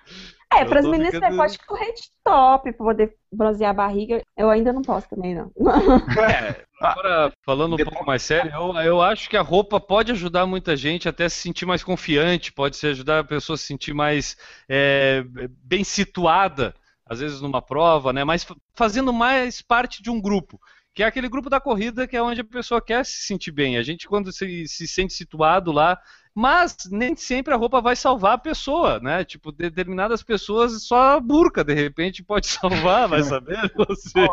É, para as meninas ficando- você pode correr de top pra poder bronzear a barriga. Eu ainda não posso também, não. [LAUGHS] É, agora, falando um Depois- pouco mais sério, eu, eu acho que a roupa pode ajudar muita gente até se sentir mais confiante, pode se ajudar a pessoa a se sentir mais é, bem situada, às vezes numa prova, né? Mas fa- fazendo mais parte de um grupo. Que é aquele grupo da corrida que é onde a pessoa quer se sentir bem. A gente, quando se, se sente situado lá, mas nem sempre a roupa vai salvar a pessoa, né? Tipo, determinadas pessoas só a burca, de repente, pode [LAUGHS] salvar, vai saber? [LAUGHS] Você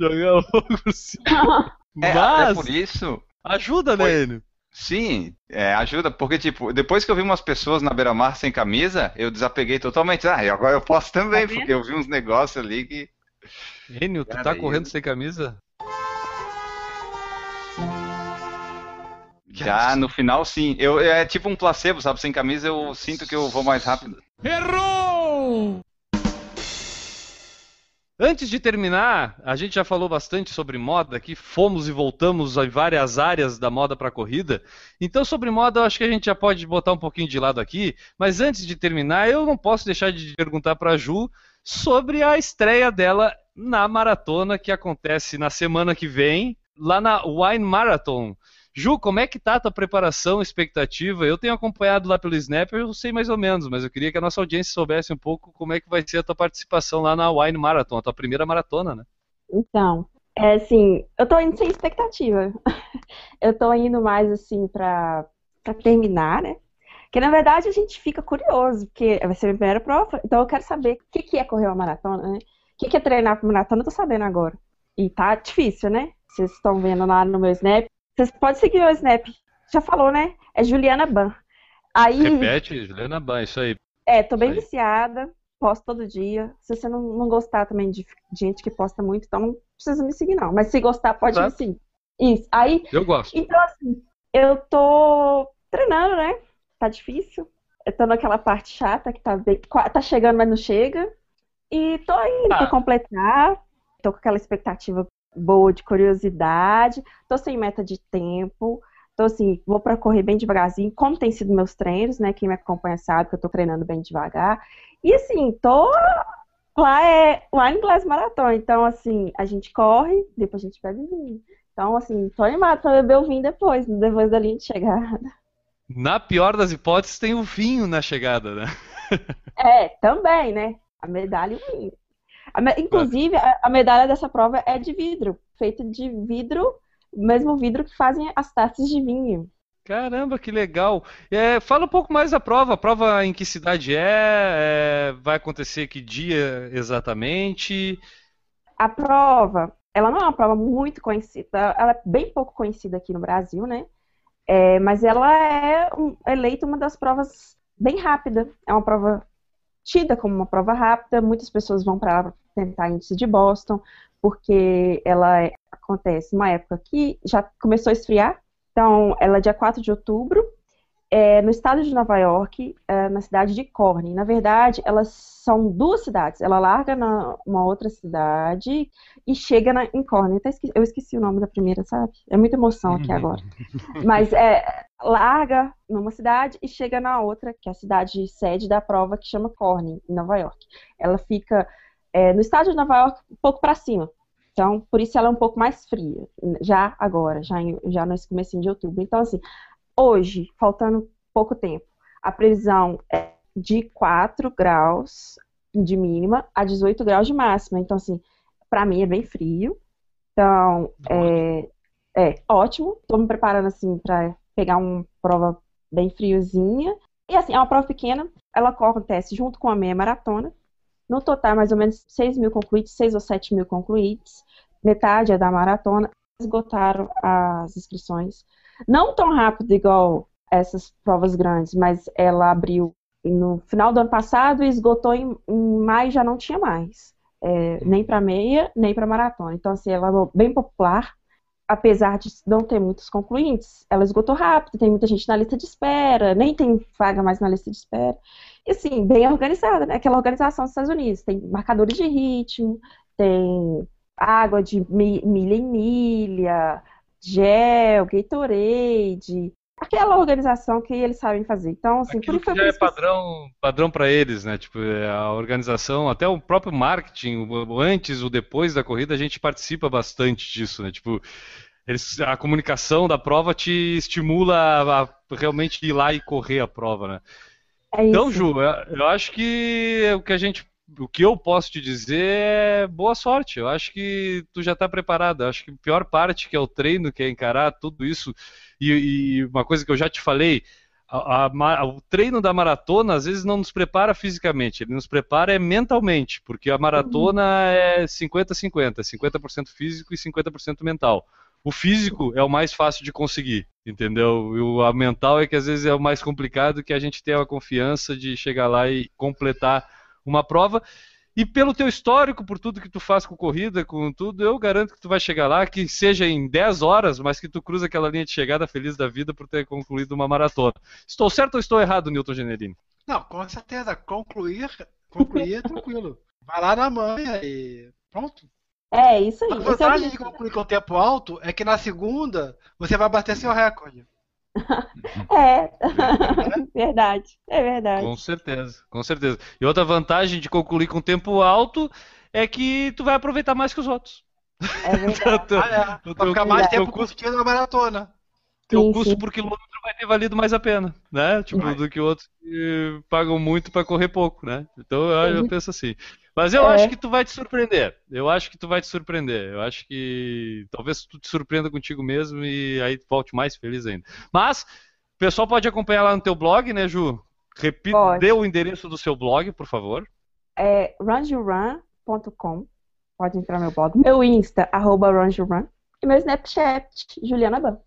jogar logo assim. [LAUGHS] É, Mas, é por isso. ajuda, né. Enio? Sim, é, ajuda, porque, tipo, depois que eu vi umas pessoas na beira-mar sem camisa, eu desapeguei totalmente. Ah, e agora eu posso também, Tá porque eu vi uns negócios ali que. Enio, tu Cara, tá eu- correndo sem camisa? Já no final, sim. Eu, é tipo um placebo, sabe? Sem camisa eu sinto que eu vou mais rápido. Errou! Antes de terminar, a gente já falou bastante sobre moda aqui, fomos e voltamos em várias áreas da moda para corrida. Então, sobre moda, eu acho que a gente já pode botar um pouquinho de lado aqui. Mas antes de terminar, eu não posso deixar de perguntar para a Ju sobre a estreia dela na maratona que acontece na semana que vem, lá na Wine Marathon. Ju, como é que tá a tua preparação, expectativa? Eu tenho acompanhado lá pelo Snap, eu sei mais ou menos, mas eu queria que a nossa audiência soubesse um pouco como é que vai ser a tua participação lá na Wine Marathon, a tua primeira maratona, né? Então, é assim, eu tô indo sem expectativa. [LAUGHS] Eu tô indo mais assim pra, pra terminar, né? Porque na verdade a gente fica curioso, porque vai ser a minha primeira prova, então eu quero saber o que, que é correr uma maratona, né? O que, que é treinar pra maratona, eu tô sabendo agora. E tá difícil, né? Vocês estão vendo lá no meu Snap. Vocês podem seguir meu Snap. Já falou, né? É Juliana Ban. Aí, Repete, Juliana Ban, isso aí. é, tô bem viciada, posto todo dia. Se você não, não gostar também de gente que posta muito, então não precisa me seguir, não. Mas se gostar, pode Exato. me seguir. Isso. Aí, Eu gosto. então assim, eu tô treinando, né? Tá difícil. Eu tô naquela parte chata que tá, bem, tá chegando, mas não chega. E tô indo Ah. pra completar. Tô com aquela expectativa boa de curiosidade. Tô sem meta de tempo. Tô assim, vou pra correr bem devagarzinho, como tem sido meus treinos, né? Quem me acompanha sabe que eu tô treinando bem devagar. E assim, tô. Lá é Wine Glass Marathon. Então, assim, a gente corre, depois a gente bebe vinho. Então, assim, tô animado pra beber o vinho depois, depois da linha de chegada. Na pior das hipóteses, tem o vinho na chegada, né? É, também, né? A medalha e o vinho. Inclusive, a, a medalha dessa prova é de vidro, feita de vidro, o mesmo vidro que fazem as taças de vinho. Caramba, que legal. É, fala um pouco mais da prova. A prova em que cidade é? É, vai acontecer que dia exatamente? A prova, ela não é uma prova muito conhecida, ela é bem pouco conhecida aqui no Brasil, né? É, mas ela é um- eleita uma das provas bem rápida. É uma prova tida como uma prova rápida. Muitas pessoas vão para tentar índice de Boston, porque ela é- acontece numa época que já começou a esfriar. Então, ela é dia 4 de outubro, é, no estado de Nova York, é, na cidade de Corning. Na verdade, elas são duas cidades. Ela larga na uma outra cidade e chega na, em Corning. Até esque- eu esqueci o nome da primeira, sabe? É muita emoção aqui agora. Mas é, larga numa cidade e chega na outra, que é a cidade sede da prova, que chama Corning, em Nova York. Ela fica é, no estado de Nova York, um pouco para cima. Então, por isso ela é um pouco mais fria, já agora, já, em- já nesse comecinho de outubro. Então, assim, hoje, faltando pouco tempo, a previsão é de 4 graus de mínima a 18 graus de máxima. Então, assim, para mim é bem frio. Então, é, é ótimo. Estou me preparando, assim, para pegar uma prova bem friozinha. E, assim, é uma prova pequena. Ela acontece junto com a meia maratona. No total, mais ou menos 6 mil concluídos, 6 ou 7 mil concluídos. Metade é da maratona. Esgotaram as inscrições. Não tão rápido igual essas provas grandes, mas ela abriu no final do ano passado e esgotou em, em maio já não tinha mais. É, nem para meia, nem para maratona. Então, assim, ela é bem popular, apesar de não ter muitos concluintes, ela esgotou rápido, tem muita gente na lista de espera, nem tem vaga mais na lista de espera. E assim, bem organizada, né? Aquela organização dos Estados Unidos, tem marcadores de ritmo, tem água de mi- milha em milha, gel, Gatorade, aquela organização que eles sabem fazer. Então, assim, Aquilo foi que já é padrão, padrão para eles, né? Tipo, é, a organização, até o próprio marketing, o antes, o depois da corrida, a gente participa bastante disso, né? Tipo, eles, a comunicação da prova te estimula a, a realmente ir lá e correr a prova, né? é Então. Ju, eu acho que o que a gente o que eu posso te dizer é boa sorte. Eu acho que tu já está preparado. Eu acho que a pior parte que é o treino, que é encarar tudo isso. E, e uma coisa que eu já te falei, a, a, o treino da maratona às vezes não nos prepara fisicamente, ele nos prepara é mentalmente, porque a maratona é 50-50, 50%, físico e 50% mental. O físico é o mais fácil de conseguir, entendeu? E o a mental é que às vezes é o mais complicado, que a gente tem a confiança de chegar lá e completar uma prova. E pelo teu histórico, por tudo que tu faz com corrida, com tudo, eu garanto que tu vai chegar lá, que seja em 10 horas, mas que tu cruza aquela linha de chegada feliz da vida por ter concluído uma maratona. Estou certo ou estou errado, Newton Generini? Não, com certeza. Concluir, concluir é tranquilo. [LAUGHS] Vai lá na manhã e pronto. É, isso aí. A é o vantagem de objetivo. concluir com tempo alto é que na segunda você vai bater seu recorde. [LAUGHS] É, [LAUGHS] verdade, é verdade. Com certeza, com certeza. E outra vantagem de concluir com tempo alto é que tu vai aproveitar mais que os outros. É verdade. [LAUGHS] Teu- Ah, é. Vai ficar mais tempo curtindo a maratona. Teu Sim, custo sim. por quilômetro vai ter valido mais a pena, né? Tipo, Vai. do que outros que pagam muito para correr pouco, né? Então eu, eu penso assim. Mas eu É. acho que tu vai te surpreender. Eu acho que tu vai te surpreender. Eu acho que talvez tu te surpreenda contigo mesmo e aí volte mais feliz ainda. Mas o pessoal pode acompanhar lá no teu blog, né, Ju? Repita, Pode. dê o endereço do seu blog, por favor. É runjurun.com. Pode entrar no meu blog. Meu Insta, arroba. E meu Snapchat, Juliana Ban.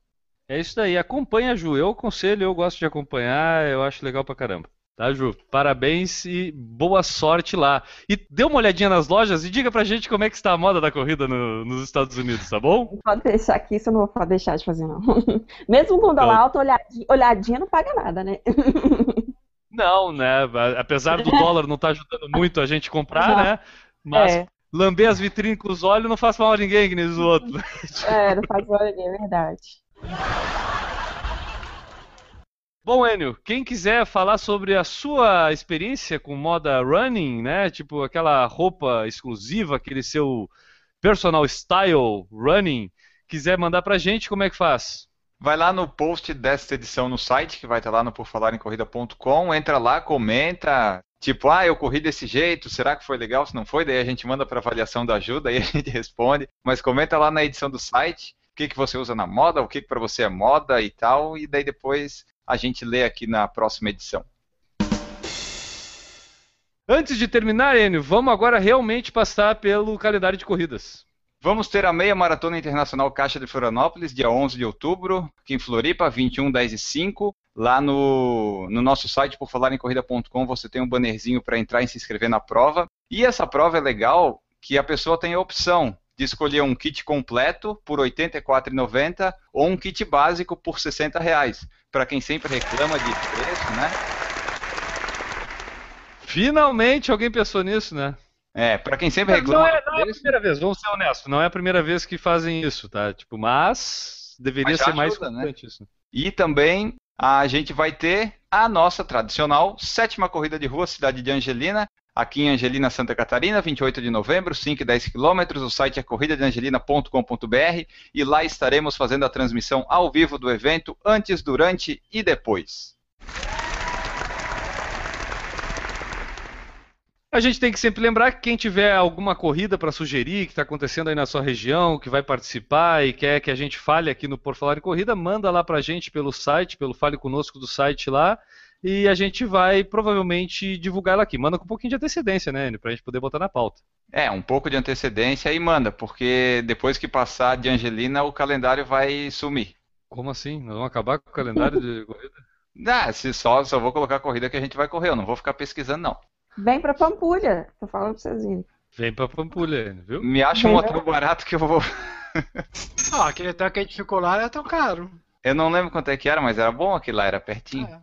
É isso daí, acompanha, Ju. Eu aconselho, eu gosto de acompanhar, eu acho legal pra caramba. Tá, Ju? Parabéns e boa sorte lá. E dê uma olhadinha nas lojas e diga pra gente como é que está a moda da corrida no- nos Estados Unidos, tá bom? Pode deixar aqui, isso eu não vou deixar de fazer, não. [LAUGHS] Mesmo com dólar Então- alto, olhadinha, olhadinha não paga nada, né? [LAUGHS] Não, né? Apesar do dólar não estar ajudando muito a gente comprar, né? Mas É. lamber as vitrines com os olhos não faz mal a ninguém, que nem os outros. É, não faz mal a ninguém, é verdade. Bom, Enio, quem quiser falar sobre a sua experiência com moda running, né? Tipo aquela roupa exclusiva, aquele seu personal style running, quiser mandar pra gente, como é que faz? Vai lá no post desta edição no site, que vai estar lá no porfalarencorrida.com, entra lá, comenta, tipo, ah, eu corri desse jeito, será que foi legal, se não foi? Daí a gente manda para avaliação da ajuda, aí a gente [LAUGHS] responde, mas comenta lá na edição do site, que, que você usa na moda, o que, que para você é moda e tal, e daí depois a gente lê aqui na próxima edição. Antes de terminar, Enio, vamos agora realmente passar pelo calendário de corridas. Vamos ter a meia maratona internacional Caixa de Florianópolis, dia 11 de outubro, aqui em Floripa, 21, 10 e 5. Lá no, no nosso site, por falaremcorrida.com, você tem um bannerzinho para entrar e se inscrever na prova. E essa prova é legal que a pessoa tem a opção de escolher um kit completo por R$ 84,90 ou um kit básico por 60 reais. Para quem sempre reclama de preço, né? Finalmente alguém pensou nisso, né? É, para quem sempre Não reclama é, de não é a primeira vez, vamos ser honestos, não é a primeira vez que fazem isso, tá? Tipo, mas deveria Mas ser mais ajuda, né? frequente isso. E também a gente vai ter a nossa tradicional sétima corrida de rua Cidade de Angelina, aqui em Angelina, Santa Catarina, 28 de novembro, 5 e 10 quilômetros. O site é corridadeangelina.com.br e lá estaremos fazendo a transmissão ao vivo do evento antes, durante e depois. A gente tem que sempre lembrar que quem tiver alguma corrida para sugerir que está acontecendo aí na sua região, que vai participar e quer que a gente fale aqui no Por Falar em Corrida, manda lá para a gente pelo site, pelo Fale Conosco do site lá, e a gente vai provavelmente divulgar ela aqui. Manda com um pouquinho de antecedência, né, para a gente poder botar na pauta. É, um pouco de antecedência e manda, porque depois que passar de Angelina, o calendário vai sumir. Como assim? Nós vamos acabar com o calendário de [LAUGHS] corrida? Ah, se só, só vou colocar a corrida que a gente vai correr, eu não vou ficar pesquisando, não. Vem pra Pampulha, tô falando pra vocês irem. Vem para Pampulha, viu? Me acha um hotel barato que eu vou. [LAUGHS] Ah, aquele hotel que a gente ficou lá não é tão caro. Eu não lembro quanto é que era, mas era bom aquilo lá, era pertinho. É.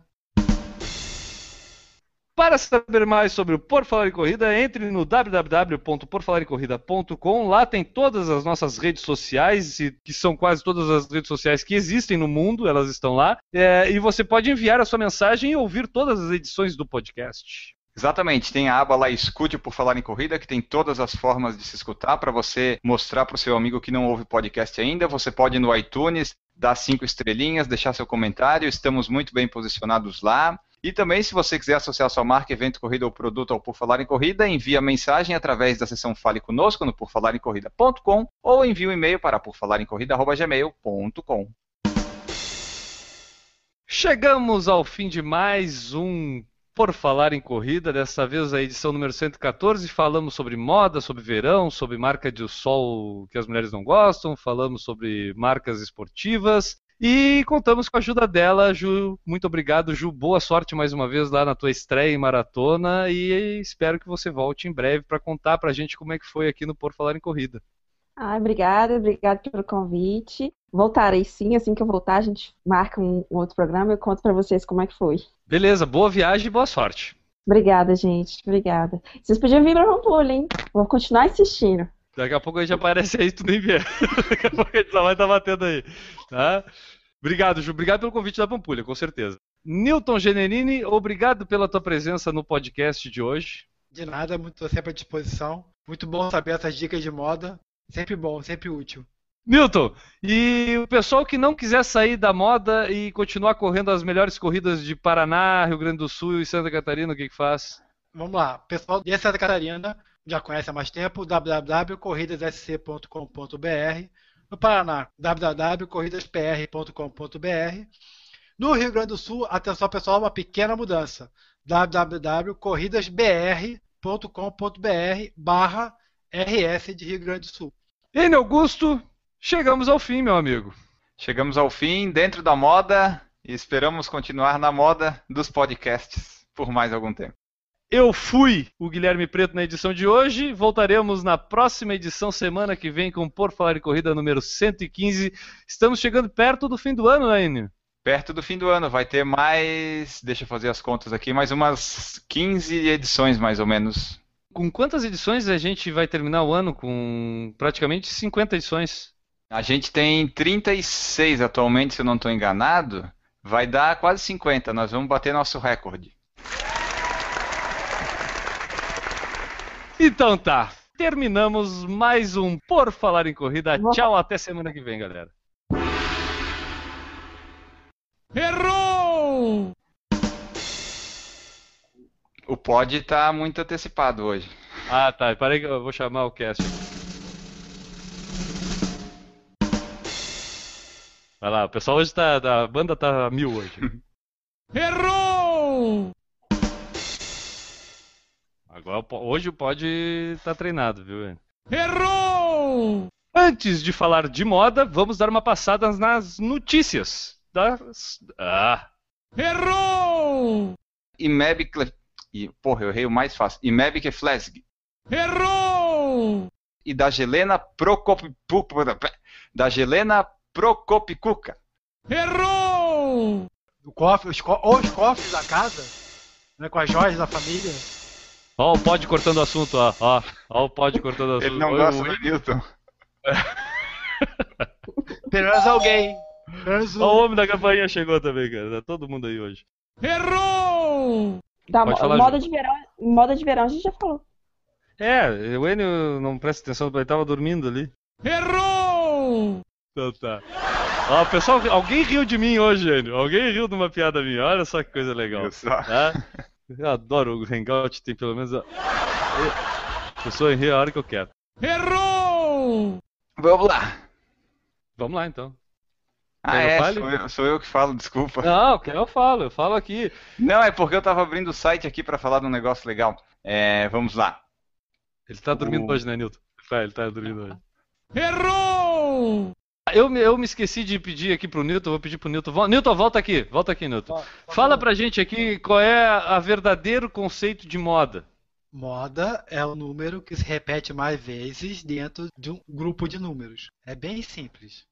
Para saber mais sobre o Por Falar em Corrida, entre no www.porfalarencorrida.com. Lá tem todas as nossas redes sociais, que são quase todas as redes sociais que existem no mundo, elas estão lá. É, e você pode enviar a sua mensagem e ouvir todas as edições do podcast. Exatamente, tem a aba lá Escute por Falar em Corrida, que tem todas as formas de se escutar para você mostrar para o seu amigo que não ouve podcast ainda. Você pode ir no iTunes, dar cinco estrelinhas, deixar seu comentário, estamos muito bem posicionados lá. E também, se você quiser associar sua marca, evento, corrida ou produto ao Por Falar em Corrida, envie a mensagem através da seção Fale Conosco no porfalarencorrida.com ou envie um e-mail para porfalarencorrida.gmail.com. Chegamos ao fim de mais um Por Falar em Corrida, dessa vez a edição número 114. Falamos sobre moda, sobre verão, sobre marca de sol que as mulheres não gostam, falamos sobre marcas esportivas e contamos com a ajuda dela, Ju. Muito obrigado, Ju. Boa sorte mais uma vez lá na tua estreia em maratona e espero que você volte em breve para contar para a gente como é que foi aqui no Por Falar em Corrida. Ah, obrigada, obrigada pelo convite. Voltarei sim, assim que eu voltar, a gente marca um, um outro programa e eu conto para vocês como é que foi. Beleza, boa viagem e boa sorte. Obrigada, gente. Obrigada. Vocês podiam vir para Pampulha, hein? Vou continuar insistindo. Daqui a pouco a gente aparece aí, tu nem vê. [LAUGHS] Daqui a pouco a gente só vai estar batendo aí. Tá? Obrigado, Ju. Obrigado pelo convite da Pampulha, com certeza. Newton Generini, obrigado pela tua presença no podcast de hoje. De nada, muito sempre à disposição. Muito bom saber essas dicas de moda. Sempre bom, sempre útil. Newton, e o pessoal que não quiser sair da moda e continuar correndo as melhores corridas de Paraná, Rio Grande do Sul e Santa Catarina, o que, que faz? Vamos lá, pessoal de Santa Catarina já conhece há mais tempo, www.corridassc.com.br. No Paraná, www.corridaspr.com.br. No Rio Grande do Sul, atenção pessoal, uma pequena mudança. www.corridasbr.com.br barra RS de Rio Grande do Sul. N Augusto, chegamos ao fim, meu amigo. Chegamos ao fim, dentro da moda, e esperamos continuar na moda dos podcasts por mais algum tempo. Eu fui o Guilherme Preto na edição de hoje. Voltaremos na próxima edição, semana que vem, com Por Falar em Corrida número 115. Estamos chegando perto do fim do ano, né, Enio? Perto do fim do ano, vai ter mais. Deixa eu fazer as contas aqui, mais umas 15 edições, mais ou menos. Com quantas edições a gente vai terminar o ano? Com praticamente 50 edições. A gente tem 36 atualmente, se eu não estou enganado. Vai dar quase 50, nós vamos bater nosso recorde. Então tá, terminamos mais um Por Falar em Corrida. Tchau, até semana que vem, galera. Errou! O pod tá muito antecipado hoje. Ah, tá. Parei que eu vou chamar o cast. Vai lá, o pessoal hoje tá. A banda tá mil hoje. [LAUGHS] Errou! Agora, hoje o pod tá treinado, viu? Errou! Antes de falar de moda, vamos dar uma passada nas notícias. Das... Ah! Errou! IMEB. Cle... E, porra, eu errei o mais fácil. IMEB Keflesg. Errou! E da Gelena Procop... Da Gelena Procopikuka. Errou! O cofre, os co ou os cofres da casa, né, com as joias da família. Ó o pod cortando o assunto, ó. Ó, ó o pod cortando o assunto. Ele não Oi, gosta do Newton. [LAUGHS] Pelo menos alguém. Pelo menos. Ó, o homem da campainha chegou também, cara. Tá todo mundo aí hoje. Errou! Da Pode falar, moda de verão, moda de verão a gente já falou. É, o Enio não presta atenção, ele tava dormindo ali. Errou! Então tá. Ó, pessoal, alguém riu de mim hoje, Enio. Alguém riu de uma piada minha. Olha só que coisa legal. Viu só? Tá? [LAUGHS] Eu adoro o Hangout, tem pelo menos. A... a pessoa ri a hora que eu quero. Errou! Vamos lá. Vamos lá então. Ah, eu é, sou eu, sou eu que falo, desculpa. Não, que eu falo, eu falo aqui. Não, é porque eu tava abrindo o site aqui pra falar de um negócio legal. É, vamos lá. Ele tá dormindo O- hoje, né, Nilton? Tá, ele tá dormindo hoje. Errou! Eu, me- eu me esqueci de pedir aqui pro Nilton, vou pedir pro Nilton. Vol- Nilton, volta aqui, volta aqui, Nilton. Fala pra gente aqui qual é a verdadeiro conceito de moda. Moda é o número que se repete mais vezes dentro de um grupo de números. É bem simples.